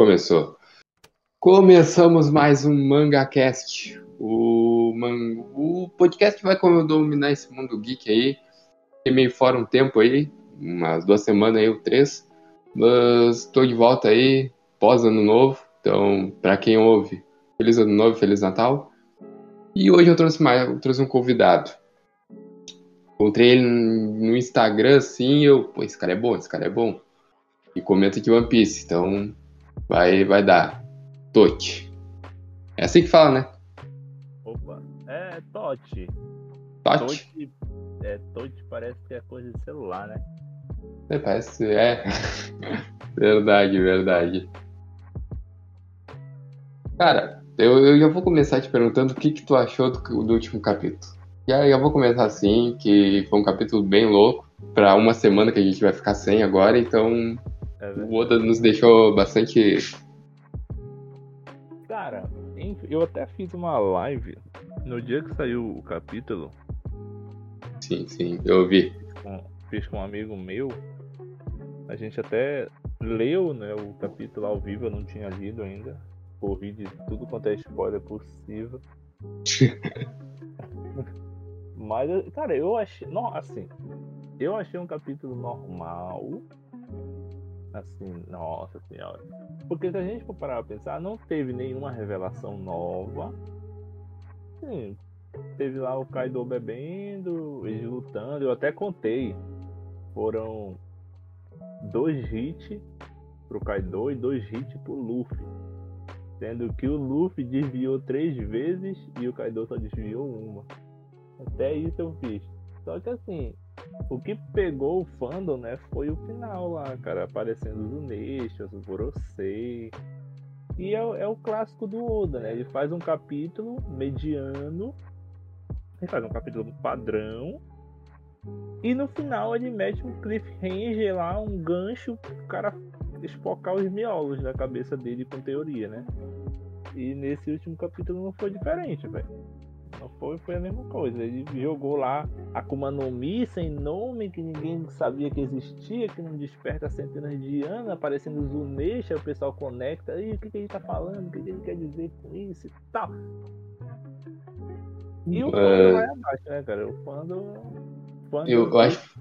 Começou. Começamos mais um MangaCast. O, man... o podcast vai dominar esse mundo geek aí. Fiquei meio fora um tempo aí, umas duas semanas aí, ou três. Mas estou de volta aí, pós ano novo. Então, para quem ouve, feliz ano novo, feliz Natal. E hoje eu trouxe mais, eu trouxe um convidado. Encontrei ele no Instagram assim, eu, pô, esse cara é bom, esse cara é bom. E comenta de One Piece, então vai, vai dar. Tote. É assim que fala, né? Opa, é Tote. Tote? é, Tote parece que é coisa de celular, né? É, parece, é. verdade, verdade. Cara, eu, eu já vou começar te perguntando o que, que tu achou do, do último capítulo. Já, já vou começar assim, que foi um capítulo bem louco, para uma semana que a gente vai ficar sem agora, então é o Oda nos deixou bastante. Cara, eu até fiz uma live no dia que saiu o capítulo. Sim, sim, eu vi. Com, fiz com um amigo meu. A gente até leu né, o capítulo ao vivo, eu não tinha lido ainda. Corri de tudo quanto é spoiler possível. Mas, cara, eu achei. Não, assim. Eu achei um capítulo normal assim, nossa senhora. Porque se a gente for parar pra pensar, não teve nenhuma revelação nova. Sim, teve lá o Kaido bebendo, eles lutando, eu até contei. Foram dois hits pro Kaido e dois hits pro Luffy. Sendo que o Luffy desviou três vezes e o Kaido só desviou uma. Até isso eu fiz. Só que assim, o que pegou o fandom, né, foi o final lá, cara, aparecendo os Uneixas, o Gorosei. E é, é, o clássico do Oda, né? Ele faz um capítulo mediano, ele faz um capítulo padrão, e no final ele mete um cliffhanger lá, um gancho pro cara espocar os miolos da cabeça dele com teoria, né? E nesse último capítulo não foi diferente, velho. Não foi, foi a mesma coisa. Ele jogou lá Akuma no Mi sem nome, que ninguém sabia que existia, que não desperta centenas de anos, aparecendo Zunesha, o pessoal conecta, aí o que, que ele tá falando, o que, que ele quer dizer com isso e tal. E o é... vai abaixo, né, cara? O fando. Eu, eu, acho.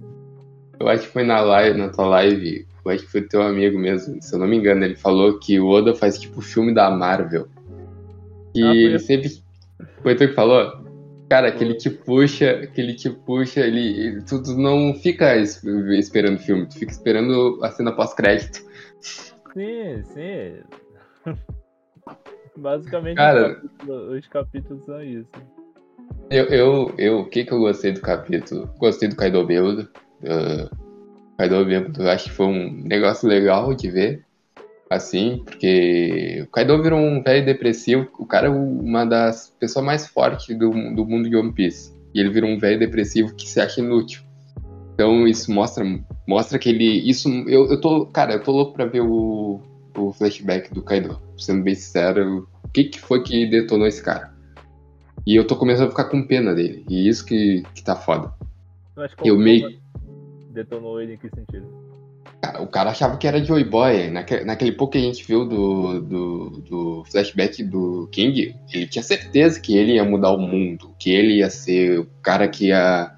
Eu acho que foi na live, na tua live, eu acho que foi teu amigo mesmo, se eu não me engano, ele falou que o Oda faz tipo filme da Marvel. E ah, ele sempre foi tu que falou? Cara, aquele te puxa, aquele te puxa, ele, ele tu, tu, não fica esperando o filme, tu fica esperando a cena pós-crédito. Sim, sim. Basicamente Cara, os, capítulos, os capítulos são isso. Eu, eu, eu, o que que eu gostei do capítulo? Gostei do Kaido Bêbado. Uh, Kaido Bêbado, acho que foi um negócio legal de ver assim, porque o Kaido virou um velho depressivo. O cara é uma das pessoas mais fortes do, do mundo de One Piece. E ele virou um velho depressivo que se acha inútil. Então isso mostra, mostra que ele. Isso. Eu, eu tô. Cara, eu tô louco pra ver o, o flashback do Kaido. Sendo bem sincero, o que, que foi que detonou esse cara? E eu tô começando a ficar com pena dele. E isso que, que tá foda. Mas como eu meio. Detonou ele em que sentido? Cara, o cara achava que era Joy Boy. Naquele, naquele pouco que a gente viu do, do, do, flashback do King, ele tinha certeza que ele ia mudar o mundo, que ele ia ser o cara que ia,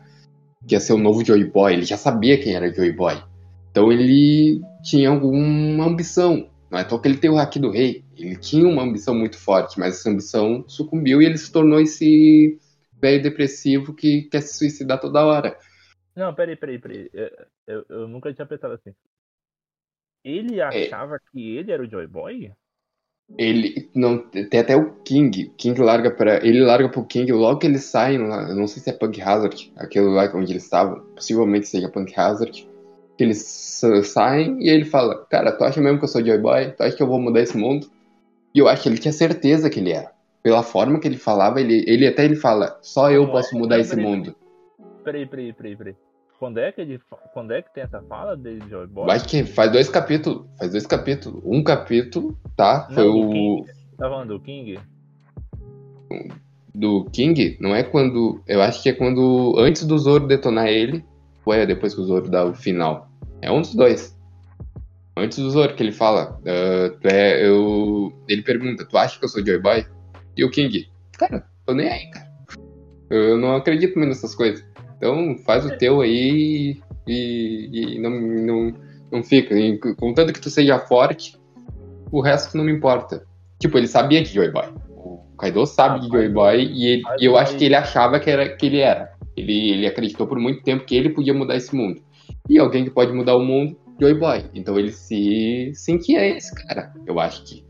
que ia ser o novo Joy Boy. Ele já sabia quem era Joy Boy. Então ele tinha alguma ambição. Não é só que ele tem o Haki do Rei. Ele tinha uma ambição muito forte, mas essa ambição sucumbiu e ele se tornou esse velho depressivo que quer se suicidar toda hora. Não, peraí, peraí, peraí. Eu, eu nunca tinha pensado assim. Ele é. achava é. que ele era o Joy Boy? Ele não tem até o King. King larga para ele larga pro King logo que eles saem lá. Não sei se é Punk Hazard, aquele lá onde eles estavam. Possivelmente seja Punk Hazard. Que eles saem e ele fala: Cara, tu acha mesmo que eu sou Joy Boy? Tu acha que eu vou mudar esse mundo? E eu acho que ele tinha certeza que ele era. Pela forma que ele falava, ele, ele até ele fala: Só eu posso mudar esse mundo. Peraí, peraí, peraí, peraí. Quando é que ele, quando é que tem essa fala dele de Joy Boy? Acho que faz dois capítulos, faz dois capítulos. Um capítulo, tá? Foi não, o King. Tá falando do King? Do King? Não é quando, eu acho que é quando antes do Zoro detonar ele, ou é depois que o Zoro dá o final. É um dos dois. Antes do Zoro que ele fala, uh, é, eu, Ele pergunta, tu acha que eu sou Joy Boy? E o King, cara, tô nem aí, cara. Eu não acredito muito nessas coisas. Então faz o teu aí e, e não, não, não fica. E, contanto que tu seja forte, o resto não me importa. Tipo, ele sabia de Joy Boy. O Kaido sabe de Joy Boy e, ele, e eu acho que ele achava que, era, que ele era. Ele, ele acreditou por muito tempo que ele podia mudar esse mundo. E alguém que pode mudar o mundo, Joy Boy. Então ele se sentia esse cara, eu acho que.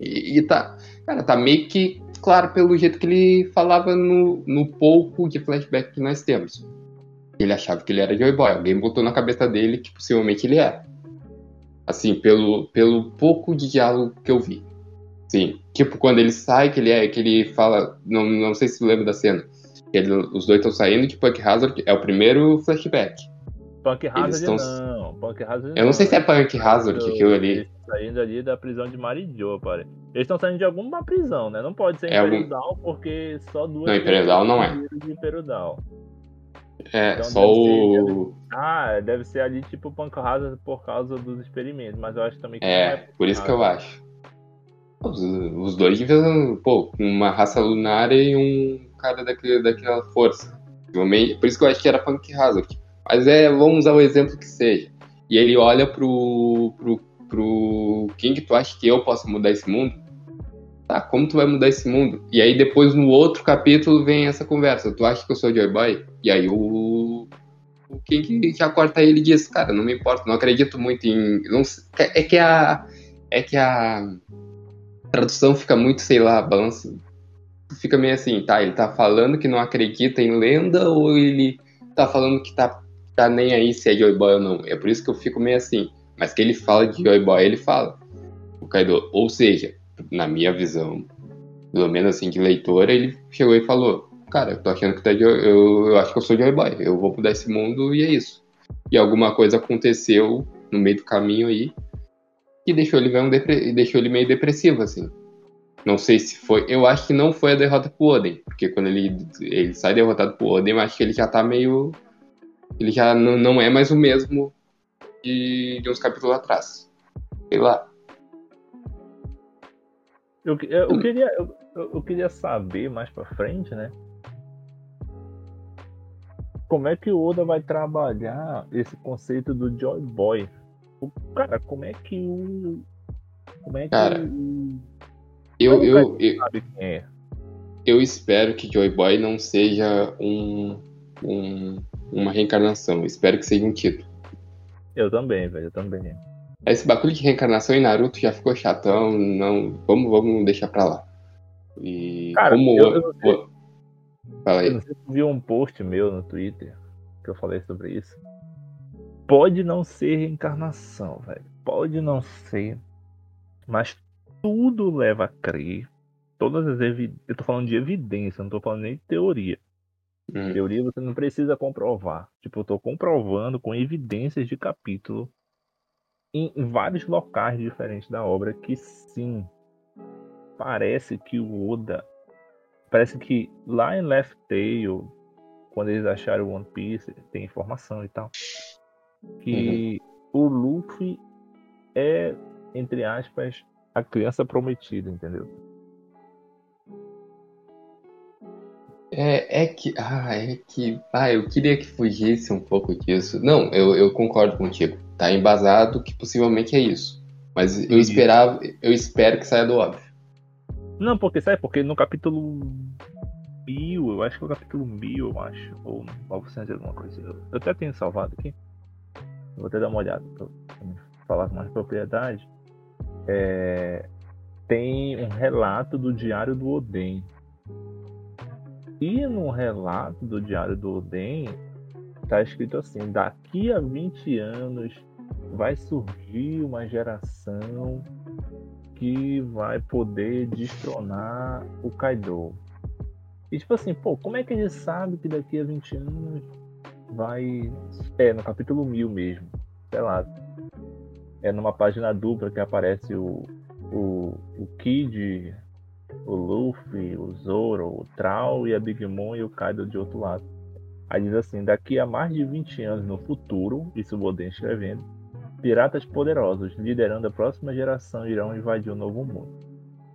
E, e tá, cara, tá meio que claro pelo jeito que ele falava no, no pouco de flashback que nós temos. Ele achava que ele era Joy Boy. Alguém botou na cabeça dele que possivelmente ele era. Assim, pelo, pelo pouco de diálogo que eu vi. Sim. Tipo, quando ele sai, que ele é, que ele fala. Não, não sei se lembra da cena. Ele, os dois estão saindo de Punk Hazard. É o primeiro flashback. Punk Hazard tão... não. Punk Hazard Eu não sei se é Punk Hazard eu, aquilo ali. Saindo ali da prisão de Marijo, parece. Eles estão saindo de alguma prisão, né? Não pode ser é algum... porque só duas. Não, Imperial não é. De. É, então só o. Ser, ah, deve ser ali tipo Punk Hazard por causa dos experimentos, mas eu acho também que é. é por isso que eu acho. Os, os dois deviam, pô, uma raça lunar e um cara daquele, daquela força. Por isso que eu acho que era Punk Hazard. Mas é, vamos usar o exemplo que seja. E ele olha pro, pro, pro King, tu acha que eu posso mudar esse mundo? Tá, como tu vai mudar esse mundo? E aí depois no outro capítulo vem essa conversa. Tu acha que eu sou Joy Boy? E aí o, o King já corta ele e diz, cara, não me importa, não acredito muito em. Não, é que a. É que a tradução fica muito, sei lá, balança. Fica meio assim, tá? Ele tá falando que não acredita em lenda ou ele tá falando que tá, tá nem aí se é Joy Boy ou não? É por isso que eu fico meio assim. Mas que ele fala de Joy Boy, ele fala. O Kaido. Ou seja, na minha visão, pelo menos assim de leitora, ele chegou e falou: Cara, eu tô achando que tá de, eu, eu acho que eu sou Joy Boy, eu vou mudar esse mundo e é isso. E alguma coisa aconteceu no meio do caminho aí que deixou ele, um depre... deixou ele meio depressivo, assim. Não sei se foi. Eu acho que não foi a derrota pro Oden. Porque quando ele, ele sai derrotado pro Oden, eu acho que ele já tá meio. Ele já não, não é mais o mesmo de, de uns capítulos atrás. Sei lá. Eu, eu, eu queria, eu, eu, queria saber mais pra frente, né? Como é que o Oda vai trabalhar esse conceito do Joy Boy? Cara, como é que o. Como é que cara, o. Eu, eu, eu, quem é? eu espero que Joy Boy não seja um, um, uma reencarnação. Eu espero que seja um título. Eu também, velho, eu também. Esse bagulho de reencarnação em Naruto já ficou chatão, não. Vamos, vamos deixar pra lá. E Cara, como eu, eu, sei, Fala aí. Eu não sei se viu um post meu no Twitter que eu falei sobre isso. Pode não ser reencarnação, velho. Pode não ser. Mas tudo leva a crer. Todas as evidências. Eu tô falando de evidência, não tô falando nem de teoria. Hum. Teoria você não precisa comprovar. Tipo, eu tô comprovando com evidências de capítulo em vários locais diferentes da obra que sim parece que o Oda parece que lá em Left Tail quando eles acharam One Piece tem informação e tal que uhum. o Luffy é entre aspas a criança prometida entendeu é, é que ah é que ah eu queria que fugisse um pouco disso não eu, eu concordo contigo tá embasado que possivelmente é isso. Mas eu esperava, eu espero que saia do óbvio. Não, porque sabe, porque no capítulo mil, eu acho que é o capítulo mil, eu acho, ou 900 alguma coisa. Eu, eu até tenho salvado aqui. Vou até dar uma olhada pra falar com mais propriedade. É, tem um relato do Diário do Oden. E no relato do Diário do Oden, tá escrito assim: daqui a 20 anos vai surgir uma geração que vai poder destronar o Kaido. E tipo assim, pô, como é que ele sabe que daqui a 20 anos vai. É, no capítulo 1000 mesmo. Sei lá. É numa página dupla que aparece o, o, o Kid, o Luffy, o Zoro, o Troll e a Big Mom e o Kaido de outro lado. Aí diz assim: daqui a mais de 20 anos no futuro, isso o Boden escrevendo, Piratas poderosos, liderando a próxima geração, irão invadir o novo mundo.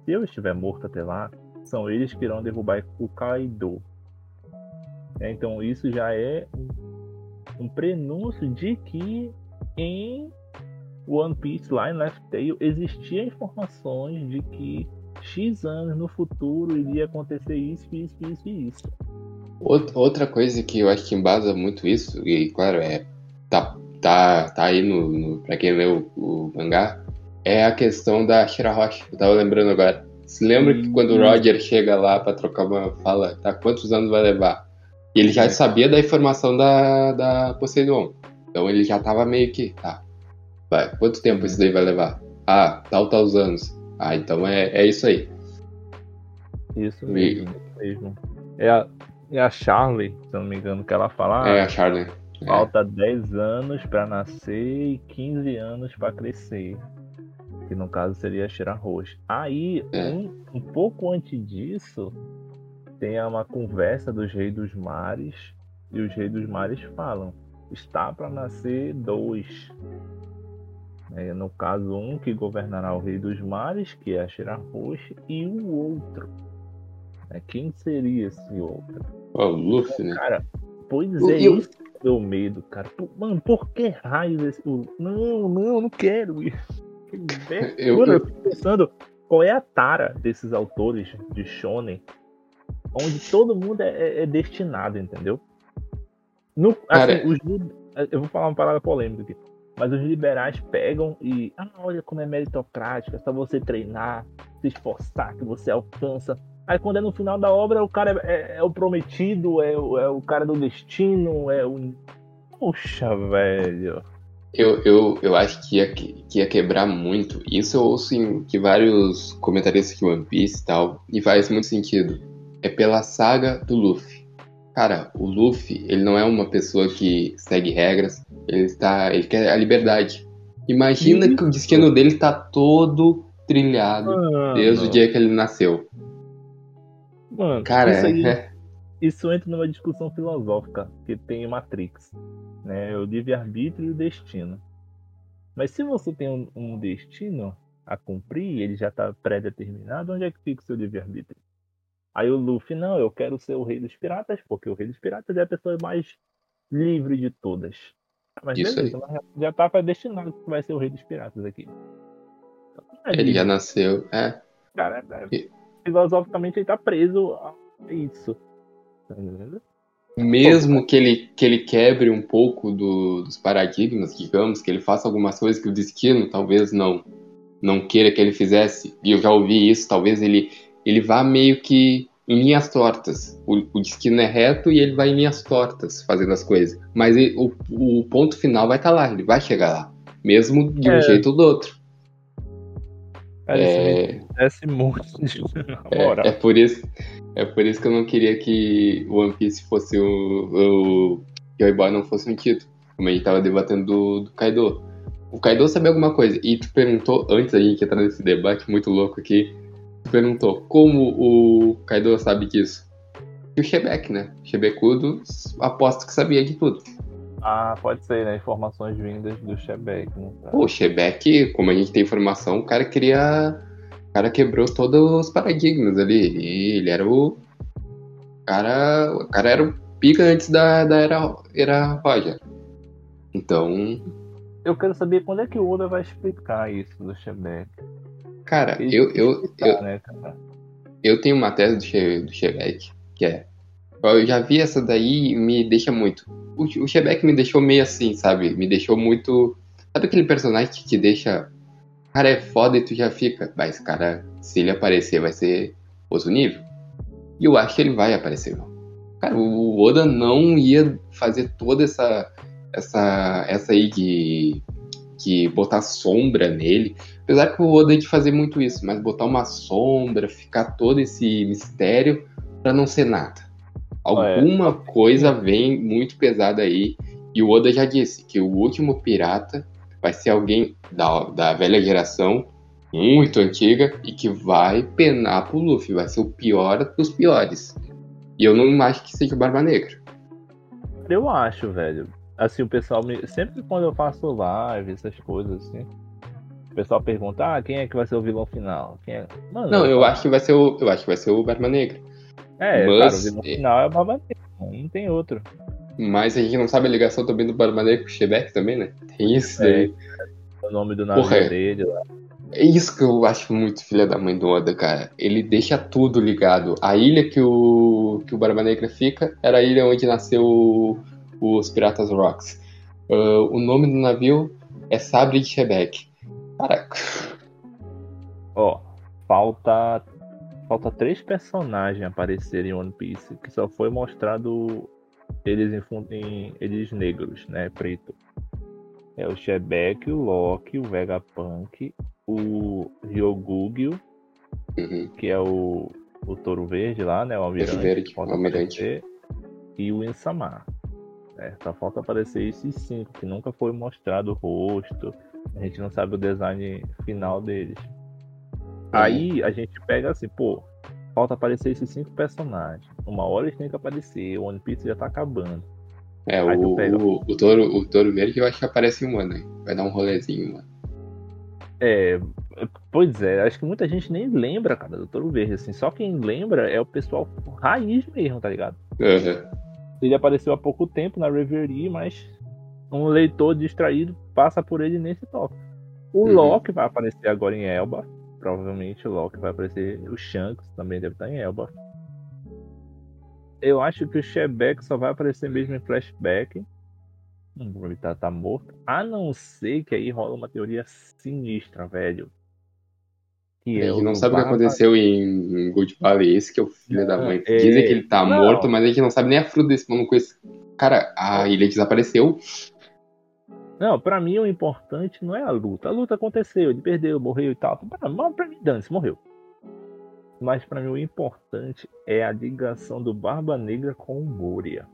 se eu estiver morto até lá, são eles que irão derrubar o Kaido. É, então isso já é um prenúncio de que em One Piece lá em Left Tail existiam informações de que X anos no futuro iria acontecer isso, isso, isso e isso. Outra coisa que eu acho que embasa muito isso, e claro, é tá, tá, tá aí no, no pra quem leu o, o mangá, é a questão da Shirahoshi. Eu tava lembrando agora. Se lembra que quando o Roger chega lá para trocar uma fala, tá, quantos anos vai levar? E ele já é. sabia da informação da, da Poseidon. Então ele já tava meio que, tá, vai, quanto tempo isso daí vai levar? Ah, tal, tal anos. Ah, então é, é isso aí. Isso mesmo, e... mesmo. É a, é a Charlie, se não me engano, que ela fala. É a Charlie. É. Falta é. 10 anos para nascer e 15 anos para crescer que no caso seria Shirahoshi. Aí, é. um, um pouco antes disso, tem uma conversa dos reis dos mares, e os reis dos mares falam: está para nascer dois. É, no caso, um que governará o rei dos mares, que é a Shirahoshi, e o outro. É, quem seria esse outro? o Luffy, né? Cara, pois o, é, eu... isso deu medo, cara. Mano, por que raios esse. Não, não, não quero isso. Eu, Mano, eu fico pensando qual é a tara desses autores de shonen, onde todo mundo é, é, é destinado, entendeu? No, assim, Cara, os, eu vou falar uma parada polêmica aqui, mas os liberais pegam e, ah, olha como é meritocrático, é só você treinar, se esforçar, que você alcança. Aí quando é no final da obra, o cara é, é, é o prometido, é, é o cara do destino, é o. Poxa, velho. Eu, eu, eu acho que ia, que ia quebrar muito. Isso eu ouço em que vários comentaristas de One Piece e tal, e faz muito sentido. É pela saga do Luffy. Cara, o Luffy, ele não é uma pessoa que segue regras, ele está, ele quer a liberdade. Imagina Isso. que o destino dele tá todo trilhado Mano. desde o dia que ele nasceu. Mano, cara, isso, aí, é... isso entra numa discussão filosófica que tem Matrix né? O livre-arbítrio e o destino. Mas se você tem um, um destino a cumprir, ele já está pré-determinado, onde é que fica o seu livre-arbítrio? Aí o Luffy, não, eu quero ser o rei dos piratas, porque o rei dos piratas é a pessoa mais livre de todas. Mas Isso beleza, já está predestinado que vai ser o rei dos piratas aqui. Então, é ele já nasceu, é. Cara, é, é, filosoficamente ele está preso a isso. Tá entendendo? mesmo que ele, que ele quebre um pouco do, dos paradigmas, digamos, que ele faça algumas coisas que o destino talvez não não queira que ele fizesse, e eu já ouvi isso, talvez ele, ele vá meio que em linhas tortas. O, o destino é reto e ele vai em linhas tortas fazendo as coisas. Mas ele, o, o ponto final vai estar tá lá, ele vai chegar lá, mesmo de um é. jeito ou do outro. é... Parece muito. É, é, por isso, é por isso que eu não queria que o One Piece fosse o. o Joy Boy não fosse um título. Como a gente tava debatendo do, do Kaido. O Kaido sabe alguma coisa. E tu perguntou, antes da gente entrar nesse debate muito louco aqui, perguntou como o Kaido sabe disso. E o Shebek, né? O Shebecudo, aposto que sabia de tudo. Ah, pode ser, né? Informações vindas do Shebek. Né? Pô, o Shebek, como a gente tem informação, o cara queria o cara quebrou todos os paradigmas ali. E ele era o. cara, o cara era o pica antes da, da era, era Roger. Então. Eu quero saber quando é que o Oda vai explicar isso do Shebeck. Cara, eu. Eu, eu, né, eu tenho uma tese do, She, do Shebeck, que é. Eu já vi essa daí e me deixa muito. O, o Shebeck me deixou meio assim, sabe? Me deixou muito. Sabe aquele personagem que te deixa cara é foda e tu já fica, mas cara, se ele aparecer, vai ser outro nível. E eu acho que ele vai aparecer, Cara, o Oda não ia fazer toda essa essa essa aí de que botar sombra nele. Apesar que o Oda de fazer muito isso, mas botar uma sombra, ficar todo esse mistério para não ser nada. Alguma é. coisa vem muito pesada aí. E o Oda já disse que o último pirata vai ser alguém da, da velha geração, muito antiga, e que vai penar pro Luffy, vai ser o pior dos piores. E eu não acho que seja o Barba Negra. Eu acho, velho. Assim, o pessoal me. Sempre quando eu faço live, essas coisas assim. O pessoal pergunta, ah, quem é que vai ser o vilão final? Quem é? Mano, não, eu, acho que vai ser o. Eu acho que vai ser o Barba Negra. É, Mas... cara, o vilão final é o Barba Negra, não tem outro. Mas a gente não sabe a ligação também do Barba Negra com o Shebeck também, né? Tem isso é, daí. O nome do navio Porra, dele lá. É isso que eu acho muito filha da mãe do Oda, cara. Ele deixa tudo ligado. A ilha que o, que o Barba Negra fica era a ilha onde nasceu os Piratas Rocks. Uh, o nome do navio é Sabre de Shebeck. Ó, falta. Falta três personagens aparecerem em One Piece, que só foi mostrado eles em, em eles negros, né? Preto. É o Shebeck, o Loki, o Vegapunk, o Ryogugyo, uhum. que é o, o touro verde lá, né? O almirante. Verde, almirante. E o Insama. É, só falta aparecer esses cinco, que nunca foi mostrado o rosto. A gente não sabe o design final deles. É. Aí a gente pega assim, pô, falta aparecer esses cinco personagens. Uma hora eles têm que aparecer, o One Piece já tá acabando. É, o, pega... o, o, touro, o touro verde eu acho que aparece um ano. Vai dar um rolezinho, mano. É, pois é, acho que muita gente nem lembra, cara, do Touro Verde, assim. Só quem lembra é o pessoal raiz mesmo, tá ligado? Uhum. Ele apareceu há pouco tempo na Reverie, mas um leitor distraído passa por ele nesse toque. O uhum. Loki vai aparecer agora em Elba. Provavelmente o Loki vai aparecer. O Shanks também deve estar em Elba eu acho que o Shebeck só vai aparecer mesmo em flashback. Hum, ele tá, tá morto. A não ser que aí rola uma teoria sinistra, velho. Que é, a gente não sabe o que aconteceu em, Good Valley, esse que é o filho da mãe. É... Dizem que ele tá não. morto, mas a gente não sabe nem a fruta desse mano com esse. Cara, a ilha desapareceu. Não, pra mim o importante não é a luta. A luta aconteceu, ele perdeu, morreu e tal. Mas pra mim, dane morreu. Mas para mim o importante é a ligação do Barba Negra com o Moria.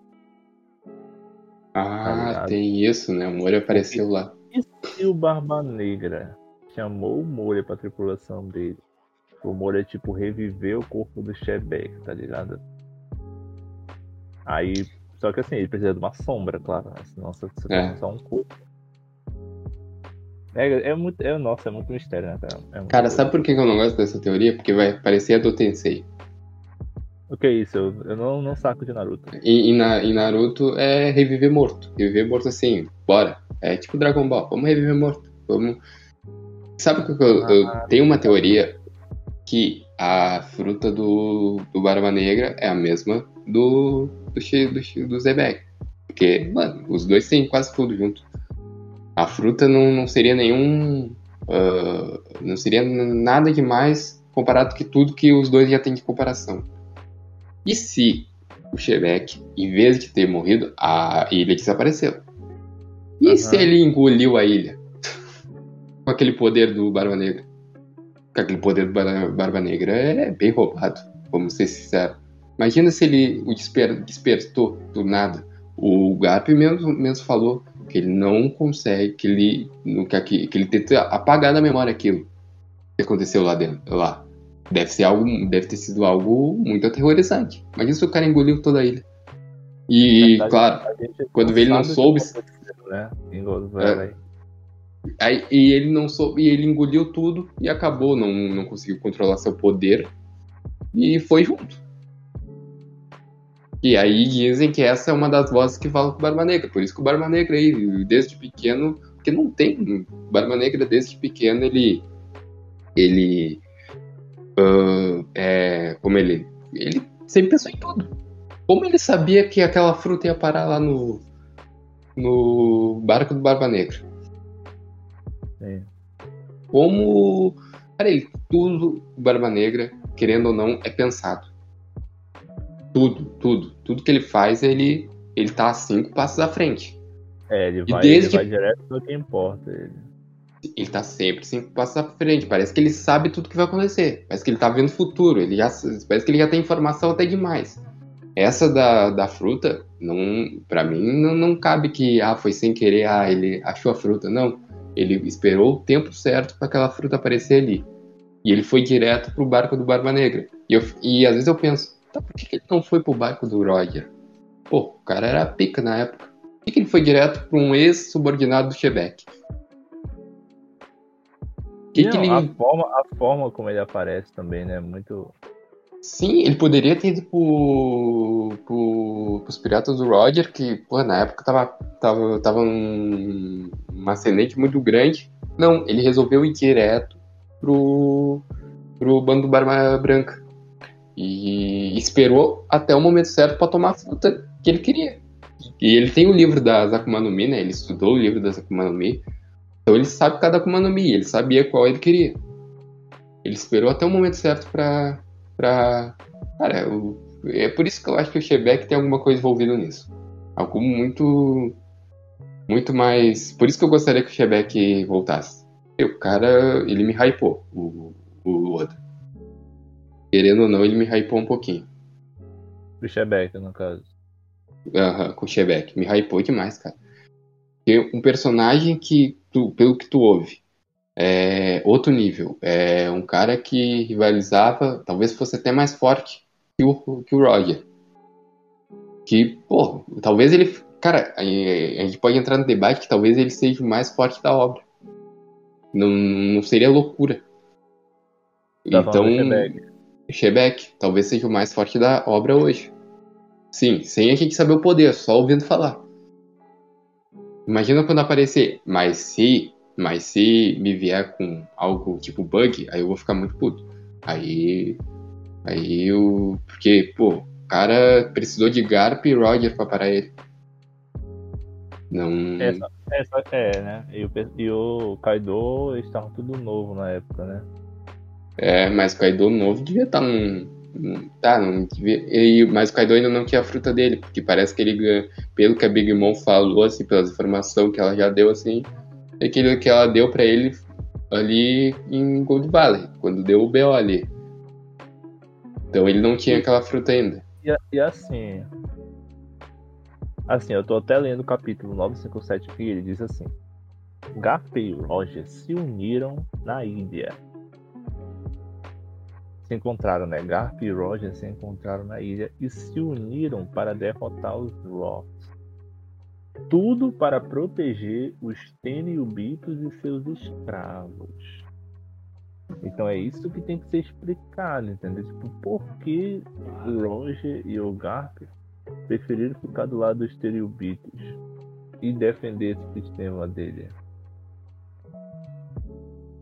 Ah, tá tem isso, né? O Moria apareceu Porque lá. E se o Barba Negra chamou o Moria pra tripulação dele? O Moria, tipo, reviveu o corpo do Shebeck, tá ligado? Aí, só que assim, ele precisa de uma sombra, claro. Né? Senão você é. só um corpo. É, é muito. É, nossa, é muito mistério, né, cara? É cara, sabe por que eu não gosto dessa teoria? Porque vai parecer a do Tensei. O que é isso? Eu, eu não, não saco de Naruto. E, e, na, e Naruto é reviver morto. Reviver morto assim, bora. É tipo Dragon Ball. Vamos reviver morto. Vamos. Sabe que eu, ah, eu tenho uma teoria que a fruta do, do Barba Negra é a mesma do, do, do, do Zebek. Porque, mano, os dois têm quase tudo junto. A fruta não, não seria nenhum. Uh, não seria nada demais comparado com tudo que os dois já têm de comparação. E se o Shebeck, em vez de ter morrido, a ilha desapareceu? E uhum. se ele engoliu a ilha? com aquele poder do Barba Negra? Com aquele poder do Barba Negra é bem roubado, vamos ser sinceros. Imagina se ele o desper, despertou do nada. O Garp mesmo, mesmo falou que ele não consegue, que ele, que, que ele tenta apagar da memória aquilo que aconteceu lá dentro, lá. Deve ser algo, deve ter sido algo muito aterrorizante. Imagina se o cara engoliu toda a ilha. E, verdade, claro, quando ele não soube. Né? É, aí, e ele não soube, e ele engoliu tudo e acabou, não, não conseguiu controlar seu poder e foi junto. E aí dizem que essa é uma das vozes que fala com o Barba Negra. Por isso que o Barba Negra aí, desde pequeno, porque não tem. Barba Negra desde pequeno ele. Ele. Uh, é, como ele. Ele sempre pensou em tudo. Como ele sabia que aquela fruta ia parar lá no. No barco do Barba Negra? É. Como. Cara, ele, tudo Barba Negra, querendo ou não, é pensado. Tudo, tudo. Tudo que ele faz, ele, ele tá cinco passos à frente. É, ele vai, ele que... vai direto no que importa. Ele. ele tá sempre cinco passos à frente. Parece que ele sabe tudo que vai acontecer. Parece que ele tá vendo o futuro. Ele já, parece que ele já tem informação até demais. Essa da, da fruta, não, para mim, não, não cabe que ah, foi sem querer, ah, ele achou a fruta. Não. Ele esperou o tempo certo para aquela fruta aparecer ali. E ele foi direto pro barco do Barba Negra. E, eu, e às vezes eu penso, Tá, por que ele não foi pro barco do Roger? Pô, o cara era pica na época. Por que ele foi direto pra um ex-subordinado do Chebec? Que Não, que ele... a, forma, a forma como ele aparece também, né? Muito. Sim, ele poderia ter ido pro, pro, pros Piratas do Roger, que, pô, na época tava, tava, tava um, uma ascendente muito grande. Não, ele resolveu ir direto pro, pro bando do Barba Branca. E esperou até o momento certo para tomar a fruta que ele queria. E ele tem o livro das Akuma no Mi, né? Ele estudou o livro das Akuma no Mi. Então ele sabe cada Akuma no Mi, ele sabia qual ele queria. Ele esperou até o momento certo pra. pra... Cara, eu- é por isso que eu acho que o Shebeck tem alguma coisa envolvida nisso. Algo muito. Muito mais. Por isso que eu gostaria que o Shebeck voltasse. E o cara, ele me hypou, o, o Oda. Querendo ou não, ele me hypou um pouquinho. O Shebeck, no caso. Aham, com o Shebeck. Me hypou demais, cara. Porque um personagem que, tu, pelo que tu ouve, é outro nível. É um cara que rivalizava, talvez fosse até mais forte que o, que o Roger. Que, pô, talvez ele. Cara, a, gente pode entrar no debate que talvez ele seja o mais forte da obra. Não, não seria loucura. Tá então, do Shebeck. Talvez seja o mais forte da obra hoje. Sim, sem a gente saber o poder, só ouvindo falar. Imagina quando aparecer, mas se, mas se me vier com algo tipo bug, aí eu vou ficar muito puto. Aí, aí eu, porque, pô, o cara precisou de Garp e Roger pra parar ele. Não, Essa, essa, é, né? E o, e o Kaido, eles estavam tudo novo na época, né? É, mas o Kaido novo devia estar um, um- tá, não devia, e, mas o Kaido ainda não tinha a fruta dele, porque parece que ele, pelo que a Big Mom falou, assim, pelas informações que ela já deu, assim, é aquilo que ela deu pra ele ali em Gold Valley, quando deu o BO ali. Então ele não tinha aquela fruta ainda. E, e assim. Assim, eu tô até lendo o capítulo 957 aqui, ele diz assim: Garp e Roger se uniram na ilha. Se encontraram, né? Garp e Roger se encontraram na ilha e se uniram para derrotar os Rocks. Tudo para proteger os Tenryubitos e seus escravos. Então é isso que tem que ser explicado, entendeu? Tipo, por que o Roger e o Garp preferiram ficar do lado dos Tenryubitos e defender esse sistema dele?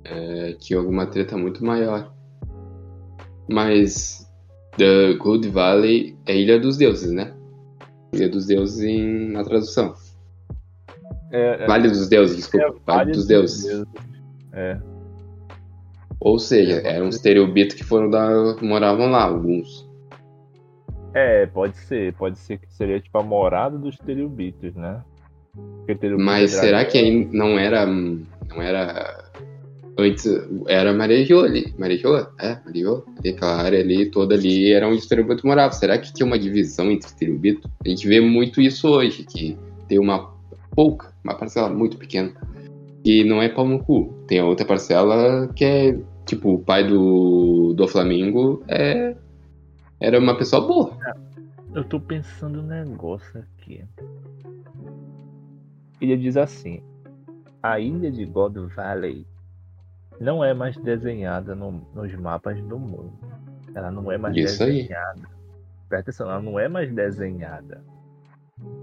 É, tinha alguma treta muito maior. Mas The Gold Valley é Ilha dos Deuses, né? Ilha dos Deuses em, na tradução. É, é, Vale dos Deuses, desculpa. Vale, Vale dos Deuses. É. Ou seja, eram os Tereobitos que foram da. moravam lá, alguns. É, pode ser. Pode ser que seria tipo a morada dos Tenryubitos, né? Mas é será que aí não era. não era. Antes era Marejô ali. Marejô? É, Marejô. Aquela área ali, toda ali era onde os Tereobitos moravam. Será que tinha uma divisão entre Tereobitos? A gente vê muito isso hoje, que tem uma pouca, uma parcela muito pequena, que não é pau no cu. Tem a outra parcela que é, tipo, o pai do, do Flamengo é, era uma pessoa boa. Eu tô pensando um negócio aqui. Ele diz assim: a ilha de God Valley não é mais desenhada no- nos mapas do mundo. Ela não é mais Isso aí. desenhada. Presta atenção, ela não é mais desenhada.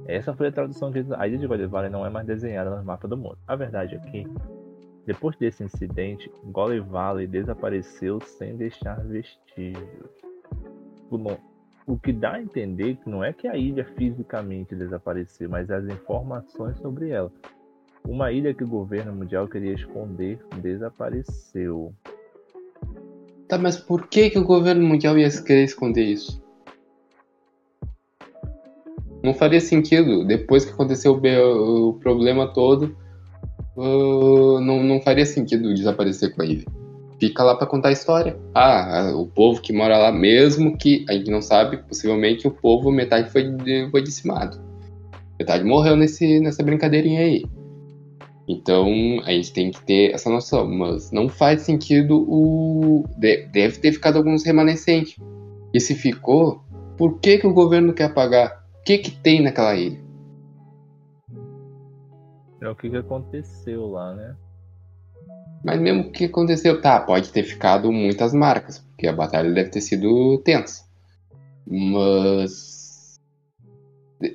Essa foi a tradução que a ilha de Valley não é mais desenhada nos mapas do mundo. A verdade é que, depois desse incidente, Valley desapareceu sem deixar vestígios. O que dá a entender que não é que a ilha fisicamente desapareceu, mas as informações sobre ela. Uma ilha que o governo mundial queria esconder desapareceu. Tá, mas por que, que o governo mundial ia querer esconder isso? Não faria sentido. Depois que aconteceu o, o problema todo, ah, não, não faria sentido desaparecer com a ilha. Fica lá pra contar a história. Ah, o povo que mora lá, mesmo que a gente não sabe, possivelmente o povo, metade foi, foi dizimado. Metade morreu nesse, nessa brincadeirinha aí. Então a gente tem que ter essa noção, mas não faz sentido o. de- Deve ter ficado alguns remanescentes. E se ficou, por que, que o governo quer apagar? O que, que tem naquela ilha? É o que, que aconteceu lá, né? Mas mesmo o que aconteceu, tá, pode ter ficado muitas marcas, porque a batalha deve ter sido tensa. Mas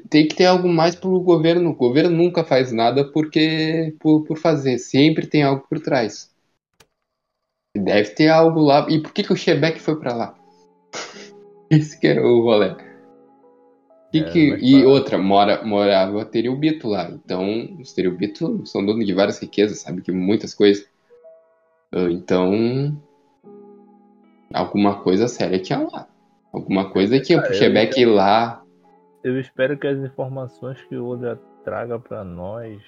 tem que ter algo mais pro governo. O governo nunca faz nada porque por, por fazer, sempre tem algo por trás. Deve ter algo lá. E por que, que o Shebeck foi para lá? Esse que era o rolê. Que é, que... E outra, mora, morava Teriubito lá. Então, os Teriubito são donos de várias riquezas, sabe? Que muitas coisas. Ah, então, alguma coisa séria tinha lá. Alguma coisa tinha pro Shebeck ir lá. Eu espero que as informações que o Oda traga para nós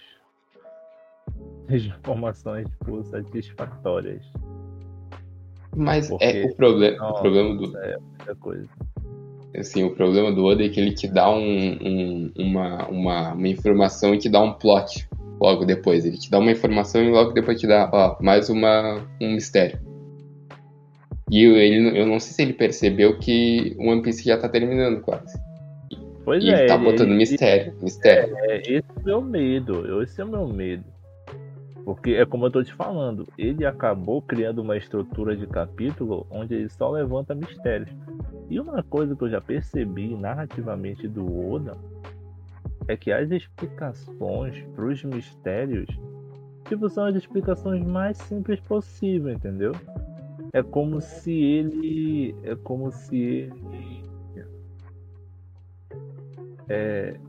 sejam informações tipo, satisfatórias. Mas é Porque, é o, proble o problema do. É muita coisa. Assim, o problema do Oda é que ele te dá um, um, uma, uma, uma informação e te dá um plot logo depois. Ele te dá uma informação e logo depois te dá ó, mais uma, um mistério. E ele, eu não sei se ele percebeu que o One Piece já tá terminando quase. Pois e é. Tá botando ele, mistério. mistério. É, esse é o meu medo. Esse é o meu medo. Porque é como eu tô te falando, ele acabou criando uma estrutura de capítulo onde ele só levanta mistérios. E uma coisa que eu já percebi narrativamente do Oda é que as explicações para os mistérios tipo, são as explicações mais simples possível, entendeu? É como se ele. É como se ele. É,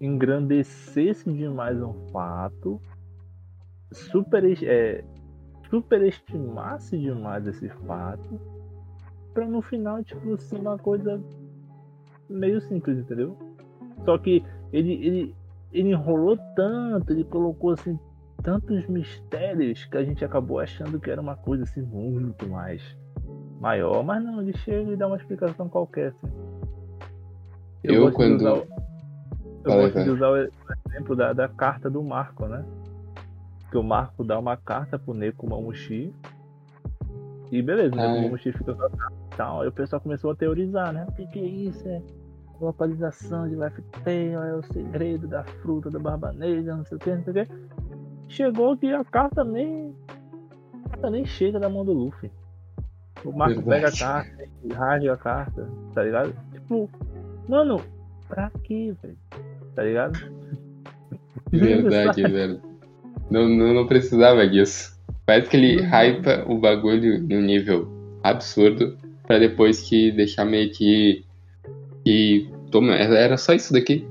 engrandecesse demais um fato, super, é, superestimasse demais esse fato, para no final, tipo, ser uma coisa meio simples, entendeu? Só que ele, ele, ele enrolou tanto, ele colocou assim tantos mistérios que a gente acabou achando que era uma coisa assim muito mais maior, mas não, ele chega e dá uma explicação qualquer. Assim. Eu, eu quando. Usar, eu Falei, gosto de usar o exemplo da, da carta do Marco, né? Que o Marco dá uma carta pro Neko Mamushi. E beleza, o Neko ah, Mamushi fica com a carta e tal. Aí o pessoal começou a teorizar, né? O que, que é isso? É localização de Life Tail, é o segredo da fruta da barbaneja, não sei o que, não sei o que. Chegou que a carta nem. A carta nem chega da mão do Luffy. O Marco Verdade. pega a carta e rasga a carta, tá ligado? Tipo, mano, pra quê, velho? Tá ligado? Verdade, velho. Não, não, não precisava disso. Parece que ele hypa o bagulho num nível absurdo pra depois que deixar meio que e toma, era só isso daqui.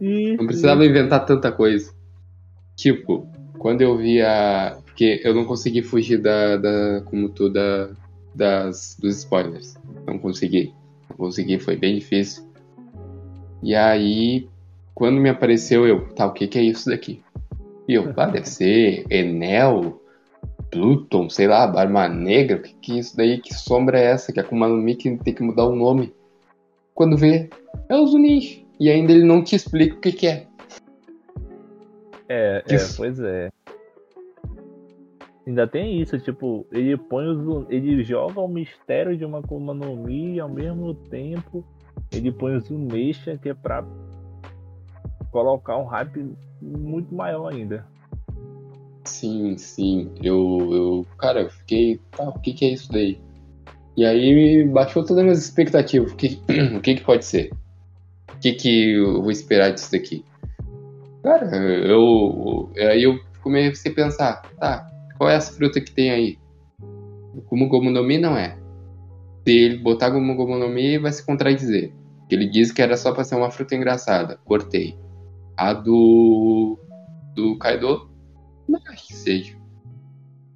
Isso, não precisava inventar tanta coisa. Tipo, quando eu via. Porque eu não consegui fugir da. da como tu, da, das, dos spoilers. Não consegui. Não consegui, foi bem difícil. E aí, quando me apareceu, eu, tá, o que, que é isso daqui? E eu, ah, deve ser Enel, Pluton, sei lá, Barma Negra, o que, que é isso daí? Que sombra é essa? Que a Akuma no Mi que tem que mudar o nome quando vê, é o Zunis. E ainda ele não te explica o que, que é. É, é, pois é. Ainda tem isso, tipo, ele põe os, ele joga o mistério de uma Akuma no Mi e ao mesmo tempo ele põe o Zunesha que é pra colocar um hype muito maior ainda. Sim, sim. Eu, eu cara, eu fiquei, tá, o que que é isso daí? E aí baixou todas as minhas expectativas. O que, o que, que pode ser? O que, que eu vou esperar disso daqui? Cara, eu. Aí eu comecei a pensar, tá, qual é essa fruta que tem aí? Como Gomu no Mi não é. Se ele botar como Gomu no Mi, vai se contradizer. Ele disse que era só pra ser uma fruta engraçada. Cortei. A do. Do Kaido, não acho que seja.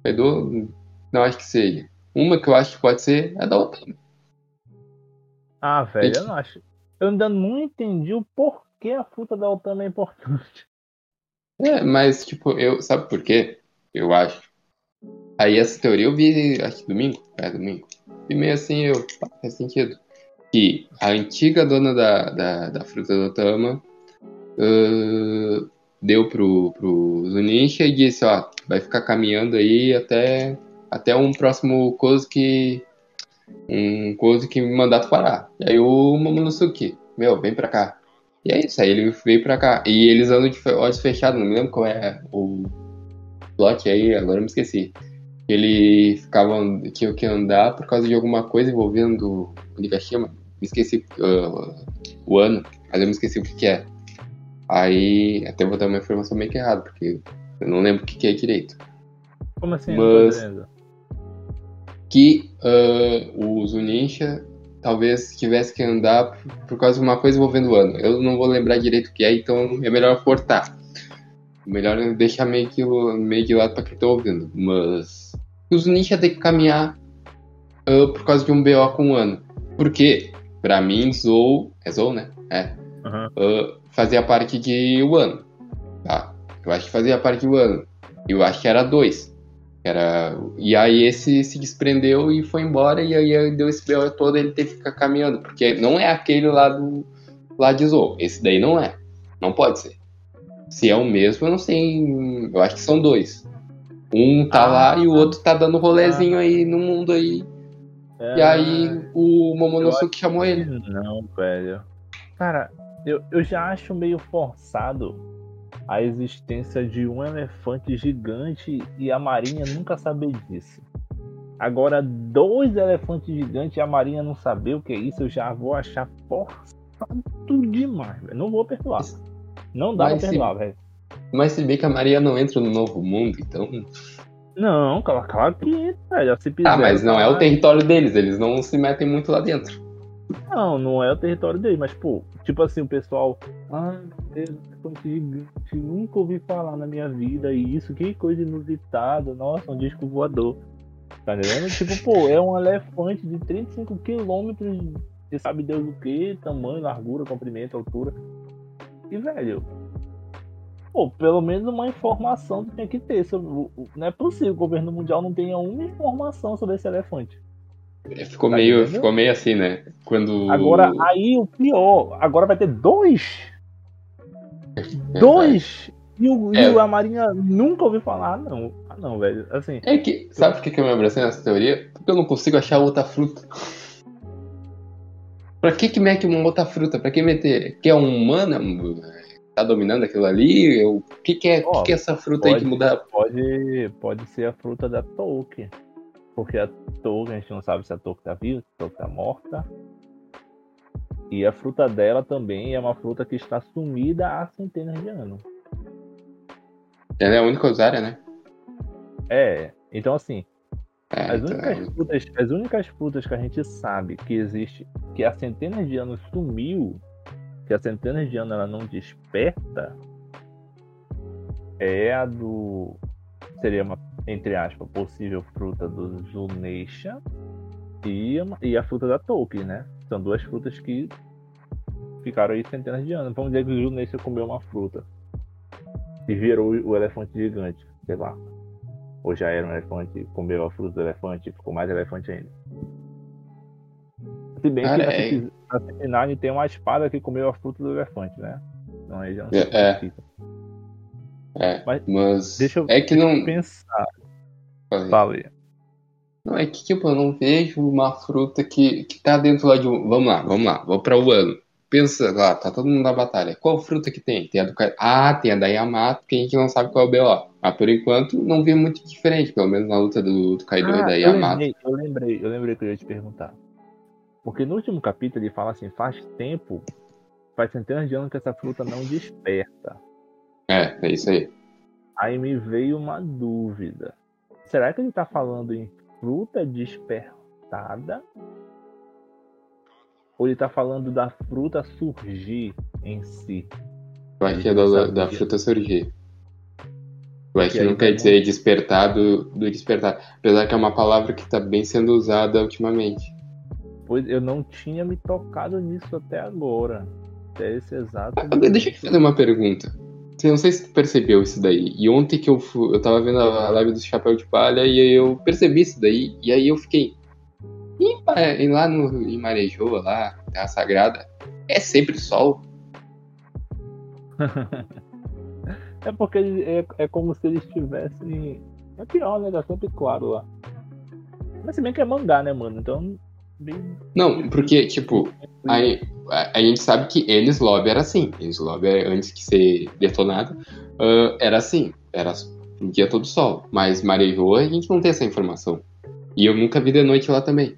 Kaido, não acho que seja. Uma que eu acho que pode ser é da Otama. Ah, velho, eu não acho. Eu ainda não entendi o porquê a fruta da Otama é importante. É, mas, tipo, eu. Sabe por quê? Eu acho. Aí essa teoria eu vi, acho que domingo. É, domingo. E meio assim, eu. faz sentido. Que a antiga dona da, da, da fruta da Otama uh, deu pro, pro Zunisha e disse: Ó, vai ficar caminhando aí até até um próximo coisa que um coisa que me mandar parar. E aí o Momonosuke, meu, vem pra cá. E é isso, aí ele veio pra cá. E eles andam de olhos fechados, não me lembro qual é o, plot aí, agora eu me esqueci. Ele ficava tinha que andar por causa de alguma coisa envolvendo o Nigashima. Me esqueci uh, o ano, mas eu me esqueci o que, que é. Aí até vou dar uma informação meio que errada, porque eu não lembro o que, que é direito. Como assim? Mas que uh, o Zunisha talvez tivesse que andar por causa de uma coisa envolvendo o ano. Eu não vou lembrar direito o que é, então é melhor cortar. Melhor deixar meio que, meio de lado pra quem tá ouvindo. Mas o Zunisha tem que caminhar uh, por causa de um BO com um ano. Porque, pra mim, Zou. É Zou, né? É. Uhum. Uh, fazia parte de um ano. Tá? Eu acho que fazia parte de um ano. Eu acho que era dois. Era... E aí esse se desprendeu e foi embora, e aí deu esse BO todo, ele teve que ficar caminhando, porque não é aquele lá do lá de Zou. Esse daí não é. Não pode ser. Se é o mesmo, eu não sei. Eu acho que são dois. Um tá ah, lá e o outro tá dando rolezinho ah, aí no mundo aí. É, e aí o Momonosuke chamou ele. Não, velho. Cara, eu, eu já acho meio forçado a existência de um elefante gigante e a marinha nunca saber disso. Agora, dois elefantes gigantes e a marinha não saber o que é isso, eu já vou achar forçado demais, velho. Não vou perdoar. Não dá mas pra perdoar, velho. Mas se bem que a Maria não entra no novo mundo, então. Não, claro, claro que entra, velho. Se ah, mas não é o território deles, eles não se metem muito lá dentro. Não, não é o território deles, mas, pô, tipo assim, o pessoal. Ah, elefante gigante, nunca ouvi falar na minha vida isso, que coisa inusitada, nossa, um disco voador. Tá entendendo? Tipo, pô, é um elefante de 35 quilômetros, você sabe Deus o que, tamanho, largura, comprimento, altura. E, velho, pô, pelo menos uma informação tem que ter. Sobre, não é possível que o governo mundial não tenha uma informação sobre esse elefante. É, ficou, tá meio, ficou meio assim, né? Quando... Agora, aí o pior, agora vai ter dois. É dois! E, o, é. e a Marinha nunca ouviu falar, ah, não. Ah, não, velho. Assim. É que, sabe por que eu me abracei nessa teoria? Porque eu não consigo achar outra fruta. pra que que mete uma outra fruta? Pra que meter? Que é um humana? Tá dominando aquilo ali? O que que é, oh, que que é essa fruta pode, aí que muda? Pode, pode ser a fruta da Tolkien. Porque a touca, a gente não sabe se a touca tá viva, se a touca tá morta. E a fruta dela também é uma fruta que está sumida há centenas de anos. Ela é a única usuária, né? É, então assim, é, as, então únicas é... frutas, as únicas frutas que a gente sabe que existe, que há centenas de anos sumiu, que há centenas de anos ela não desperta, é a do. Seria uma entre aspas, possível fruta do Zuneisha e, e a fruta da Tolkien, né? São duas frutas que ficaram aí centenas de anos. Vamos dizer que o Zuneisha comeu uma fruta e virou o elefante gigante, sei lá. Ou já era um elefante, comeu a fruta do elefante e ficou mais elefante ainda. Se bem Cara, que na é... tem uma espada que comeu a fruta do elefante, né? Então já não é, é. É, mas, mas deixa eu, é que não pensar. Falei. Não, é que tipo, eu não vejo uma fruta que, que tá dentro lá de um. Vamos lá, vamos lá, vou para o ano. Pensa lá, tá todo mundo na batalha. Qual fruta que tem? Tem a do Ah, tem a da Yamato, que a gente não sabe qual é o BO. Mas por enquanto não vi muito diferente, pelo menos na luta do, do Kaido ah, e da Yamato. Eu lembrei, eu lembrei, eu lembrei que eu ia te perguntar. Porque no último capítulo ele fala assim, faz tempo, faz centenas de anos que essa fruta não desperta. É, é isso aí. Aí me veio uma dúvida. Será que ele tá falando em fruta despertada? Ou ele tá falando da fruta surgir em si? Eu acho que é da, da fruta surgir. Eu acho que não quer dizer despertado do despertar. Apesar que é uma palavra que está bem sendo usada ultimamente. Pois eu não tinha me tocado nisso até agora. Até esse exato. Ah, deixa eu te fazer uma pergunta. Eu não sei se tu percebeu isso daí. E ontem que eu, fui, eu tava vendo a live do Chapéu de Palha e eu percebi isso daí. E aí eu fiquei. E, lá no, em Marejoa, lá, Terra Sagrada, é sempre sol. é porque é, é como se eles estivessem. É pior, né? Tá sempre claro lá. Mas se bem que é mangá, né, mano? Então. Não, porque, tipo, a, a, gente sabe que Enes Lobby era assim. Enes Lobby, antes que ser detonado, uh, era assim. Era dia todo sol. Mas marejou, a gente não tem essa informação. E eu nunca vi de noite lá também.